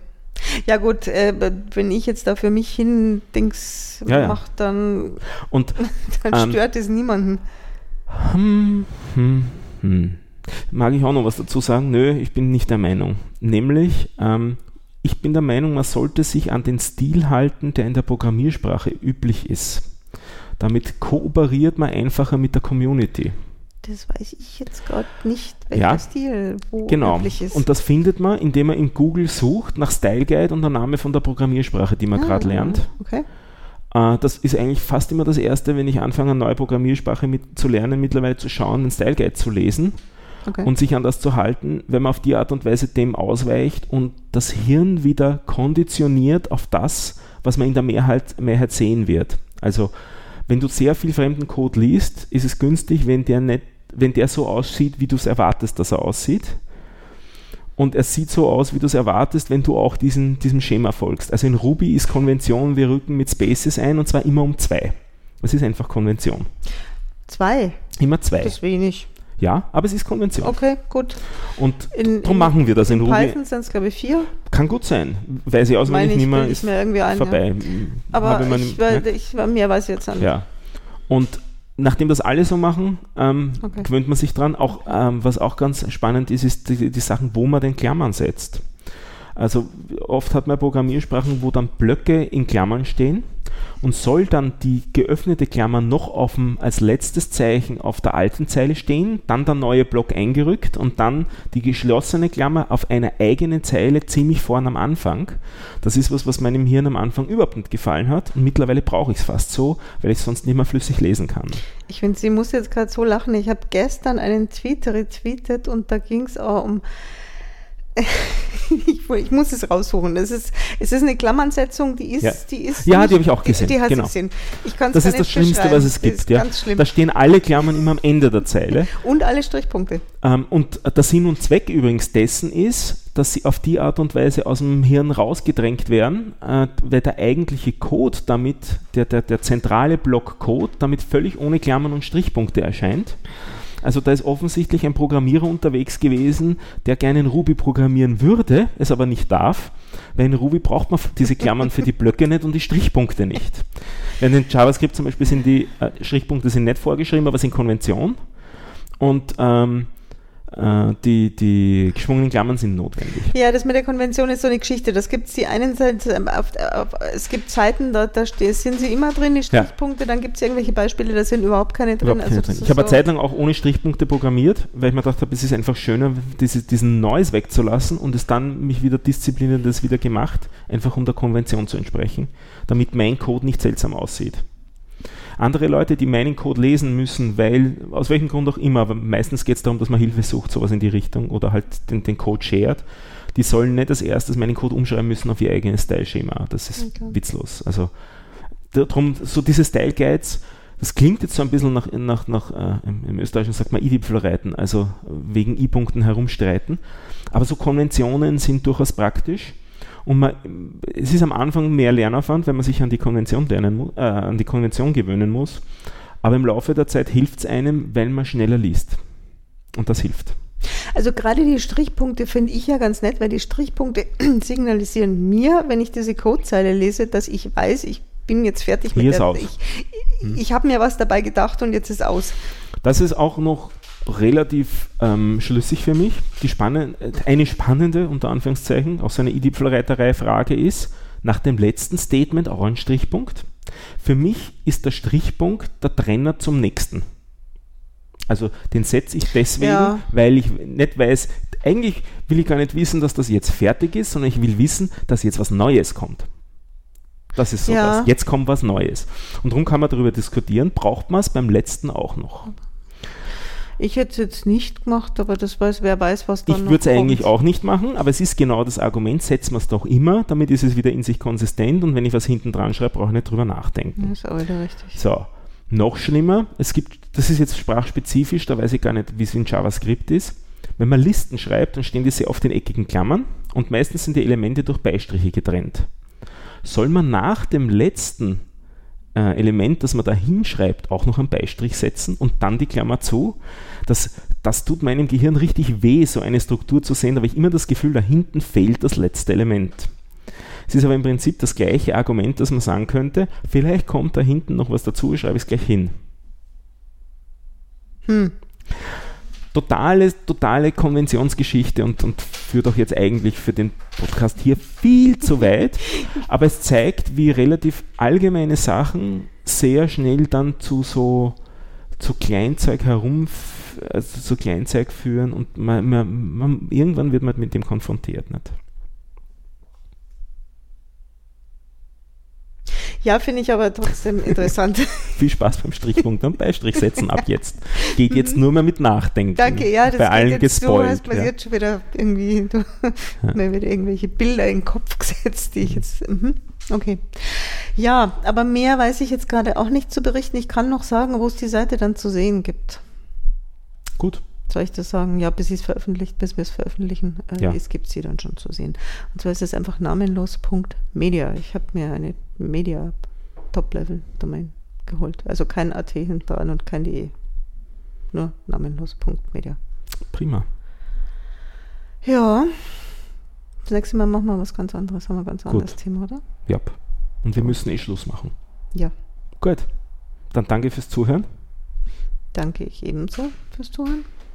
Ja gut, äh, wenn ich jetzt da für mich hin Dings ja, mache, dann, und, dann ähm, stört es niemanden. Hm, hm, hm. Mag ich auch noch was dazu sagen? Nö, ich bin nicht der Meinung. Nämlich, ähm, ich bin der Meinung, man sollte sich an den Stil halten, der in der Programmiersprache üblich ist. Damit kooperiert man einfacher mit der Community. Das weiß ich jetzt gerade nicht, welcher ja, Stil wo genau. üblich ist. Und das findet man, indem man in Google sucht nach Style Guide und der Name von der Programmiersprache, die man ah, gerade lernt. Okay. Uh, das ist eigentlich fast immer das Erste, wenn ich anfange, eine neue Programmiersprache mit, zu lernen, mittlerweile zu schauen, einen Style Guide zu lesen okay. und sich an das zu halten, wenn man auf die Art und Weise dem ausweicht und das Hirn wieder konditioniert auf das, was man in der Mehrheit, Mehrheit sehen wird. Also wenn du sehr viel fremden Code liest, ist es günstig, wenn der, nicht, wenn der so aussieht, wie du es erwartest, dass er aussieht. Und er sieht so aus, wie du es erwartest, wenn du auch diesen, diesem Schema folgst. Also in Ruby ist Konvention, wir rücken mit Spaces ein und zwar immer um zwei. Das ist einfach Konvention. Zwei? Immer zwei. Das ist wenig. Ja, aber es ist Konvention. Okay, gut. Und in, darum machen wir das in, in Ruby. Python sind es, glaube ich, vier. Kann gut sein. Weiß ich auswendig nicht mehr. Ist mir irgendwie ein, vorbei. Ja. Aber ich, weil, ich, mehr weiß ich jetzt nicht. Ja. Und nachdem das alle so machen, ähm, okay. gewöhnt man sich dran. Auch, ähm, was auch ganz spannend ist, ist die, die Sachen, wo man den Klammern setzt. Also oft hat man Programmiersprachen, wo dann Blöcke in Klammern stehen und soll dann die geöffnete Klammer noch auf als letztes Zeichen auf der alten Zeile stehen, dann der neue Block eingerückt und dann die geschlossene Klammer auf einer eigenen Zeile ziemlich vorne am Anfang. Das ist was, was meinem Hirn am Anfang überhaupt nicht gefallen hat und mittlerweile brauche ich es fast so, weil ich sonst nicht mehr flüssig lesen kann. Ich finde, sie muss jetzt gerade so lachen. Ich habe gestern einen Tweet retweetet und da ging es auch um ich, ich, muss es raussuchen. Es ist, es ist eine Klammernsetzung, die ist, ja. die ist. Ja, die habe ich auch gesehen. Die, die genau. gesehen. Das ist das Schlimmste, was es gibt. Ja. Da stehen alle Klammern immer am Ende der Zeile. und alle Strichpunkte. Ähm, und der Sinn und Zweck übrigens dessen ist, dass sie auf die Art und Weise aus dem Hirn rausgedrängt werden, äh, weil der eigentliche Code damit, der, der, der zentrale Block Code, damit völlig ohne Klammern und Strichpunkte erscheint. Also da ist offensichtlich ein Programmierer unterwegs gewesen, der gerne in Ruby programmieren würde, es aber nicht darf, weil in Ruby braucht man diese Klammern für die Blöcke nicht und die Strichpunkte nicht. Wenn in JavaScript zum Beispiel sind die äh, Strichpunkte sind nicht vorgeschrieben, aber sind Konvention. Und ähm, äh, die, die geschwungenen Klammern sind notwendig. Ja, das mit der Konvention ist so eine Geschichte. Das gibt es die einen Seite, ähm, auf, auf, es gibt Zeiten, da, da sind sie immer drin, die Strichpunkte, ja. dann gibt es irgendwelche Beispiele, da sind überhaupt keine drin. Überhaupt keine also drin. Ich habe so eine Zeit lang auch ohne Strichpunkte programmiert, weil ich mir gedacht habe, es ist einfach schöner, diese, diesen Noise wegzulassen und es dann mich wieder diszipliniert das wieder gemacht, einfach um der Konvention zu entsprechen, damit mein Code nicht seltsam aussieht. Andere Leute, die meinen Code lesen müssen, weil, aus welchem Grund auch immer, aber meistens geht es darum, dass man Hilfe sucht, sowas in die Richtung oder halt den, den Code shared, die sollen nicht als erstes meinen Code umschreiben müssen auf ihr eigenes Style-Schema. Das ist okay. witzlos. Also darum, so diese Style-Guides, das klingt jetzt so ein bisschen nach, nach, nach äh, im, Österreichischen sagt man i reiten, also wegen I-Punkten herumstreiten. Aber so Konventionen sind durchaus praktisch Und man, es ist am Anfang mehr Lernaufwand, wenn man sich an die Konvention, lernen, äh, an die Konvention gewöhnen muss. Aber im Laufe der Zeit hilft es einem, weil man schneller liest. Und das hilft. Also gerade die Strichpunkte finde ich ja ganz nett, weil die Strichpunkte signalisieren mir, wenn ich diese Codezeile lese, dass ich weiß, ich bin jetzt fertig Hier mit ist der. aus. Ich, ich habe mir was dabei gedacht und jetzt ist aus. Das ist auch noch relativ ähm, schlüssig für mich. Die spannen, eine spannende, unter Anführungszeichen, auch so eine ID-Reiterei-Frage ist, nach dem letzten Statement auch ein Strichpunkt. Für mich ist der Strichpunkt der Trenner zum nächsten. Also den setze ich deswegen, Ja. weil ich nicht weiß, eigentlich will ich gar nicht wissen, dass das jetzt fertig ist, sondern ich will wissen, dass jetzt was Neues kommt. Das ist so Ja. das. Jetzt kommt was Neues. Und darum kann man darüber diskutieren, braucht man es beim letzten auch noch. Ich hätte es jetzt nicht gemacht, aber das weiß, wer weiß, was dann Ich würde es eigentlich auch nicht machen, aber es ist genau das Argument, setzen wir es doch immer, damit ist es wieder in sich konsistent und wenn ich was hinten dran schreibe, brauche ich nicht drüber nachdenken. Das ist auch wieder richtig. So, noch schlimmer, es gibt, das ist jetzt sprachspezifisch, da weiß ich gar nicht, wie es in JavaScript ist. Wenn man Listen schreibt, dann stehen die sehr oft in eckigen Klammern und meistens sind die Elemente durch Beistriche getrennt. Soll man nach dem letzten äh, Element, das man da hinschreibt, auch noch einen Beistrich setzen und dann die Klammer zu? Das, das tut meinem Gehirn richtig weh, so eine Struktur zu sehen, da habe ich immer das Gefühl, da hinten fehlt das letzte Element. Es ist aber im Prinzip das gleiche Argument, dass man sagen könnte, vielleicht kommt da hinten noch was dazu, ich schreibe es gleich hin. Hm. Totale, totale Konventionsgeschichte und, und führt auch jetzt eigentlich für den Podcast hier viel zu weit, aber es zeigt, wie relativ allgemeine Sachen sehr schnell dann zu so zu Kleinzeug herum, also zu Kleinzeug führen und man, man, man, irgendwann wird man mit dem konfrontiert. Nicht? Ja, finde ich aber trotzdem interessant. Viel Spaß beim Strichpunkt und Beistrich setzen ab jetzt. Geht jetzt nur mehr mit Nachdenken. Danke, ja, das Bei geht allen jetzt gespoilt. so, ja. jetzt schon wieder irgendwie, du, mir wieder irgendwelche Bilder in den Kopf gesetzt, die ich jetzt, mhm. okay. Ja, aber mehr weiß ich jetzt gerade auch nicht zu berichten. Ich kann noch sagen, wo es die Seite dann zu sehen gibt. Gut. Soll ich das sagen? Ja, bis es veröffentlicht, bis wir es veröffentlichen, äh, Ja. es gibt sie dann schon zu sehen. Und zwar ist es einfach namenlos.media. Ich habe mir eine Media Top-Level-Domain geholt. Also kein AT hinten dran und kein DE. Nur namenlos.media. Prima. Ja. Das nächste Mal machen wir was ganz anderes. Haben wir ein ganz Gut. anderes Thema, oder? Ja. Und wir müssen eh Schluss machen. Ja. Gut. Dann danke fürs Zuhören Danke ich ebenso fürs Zuhören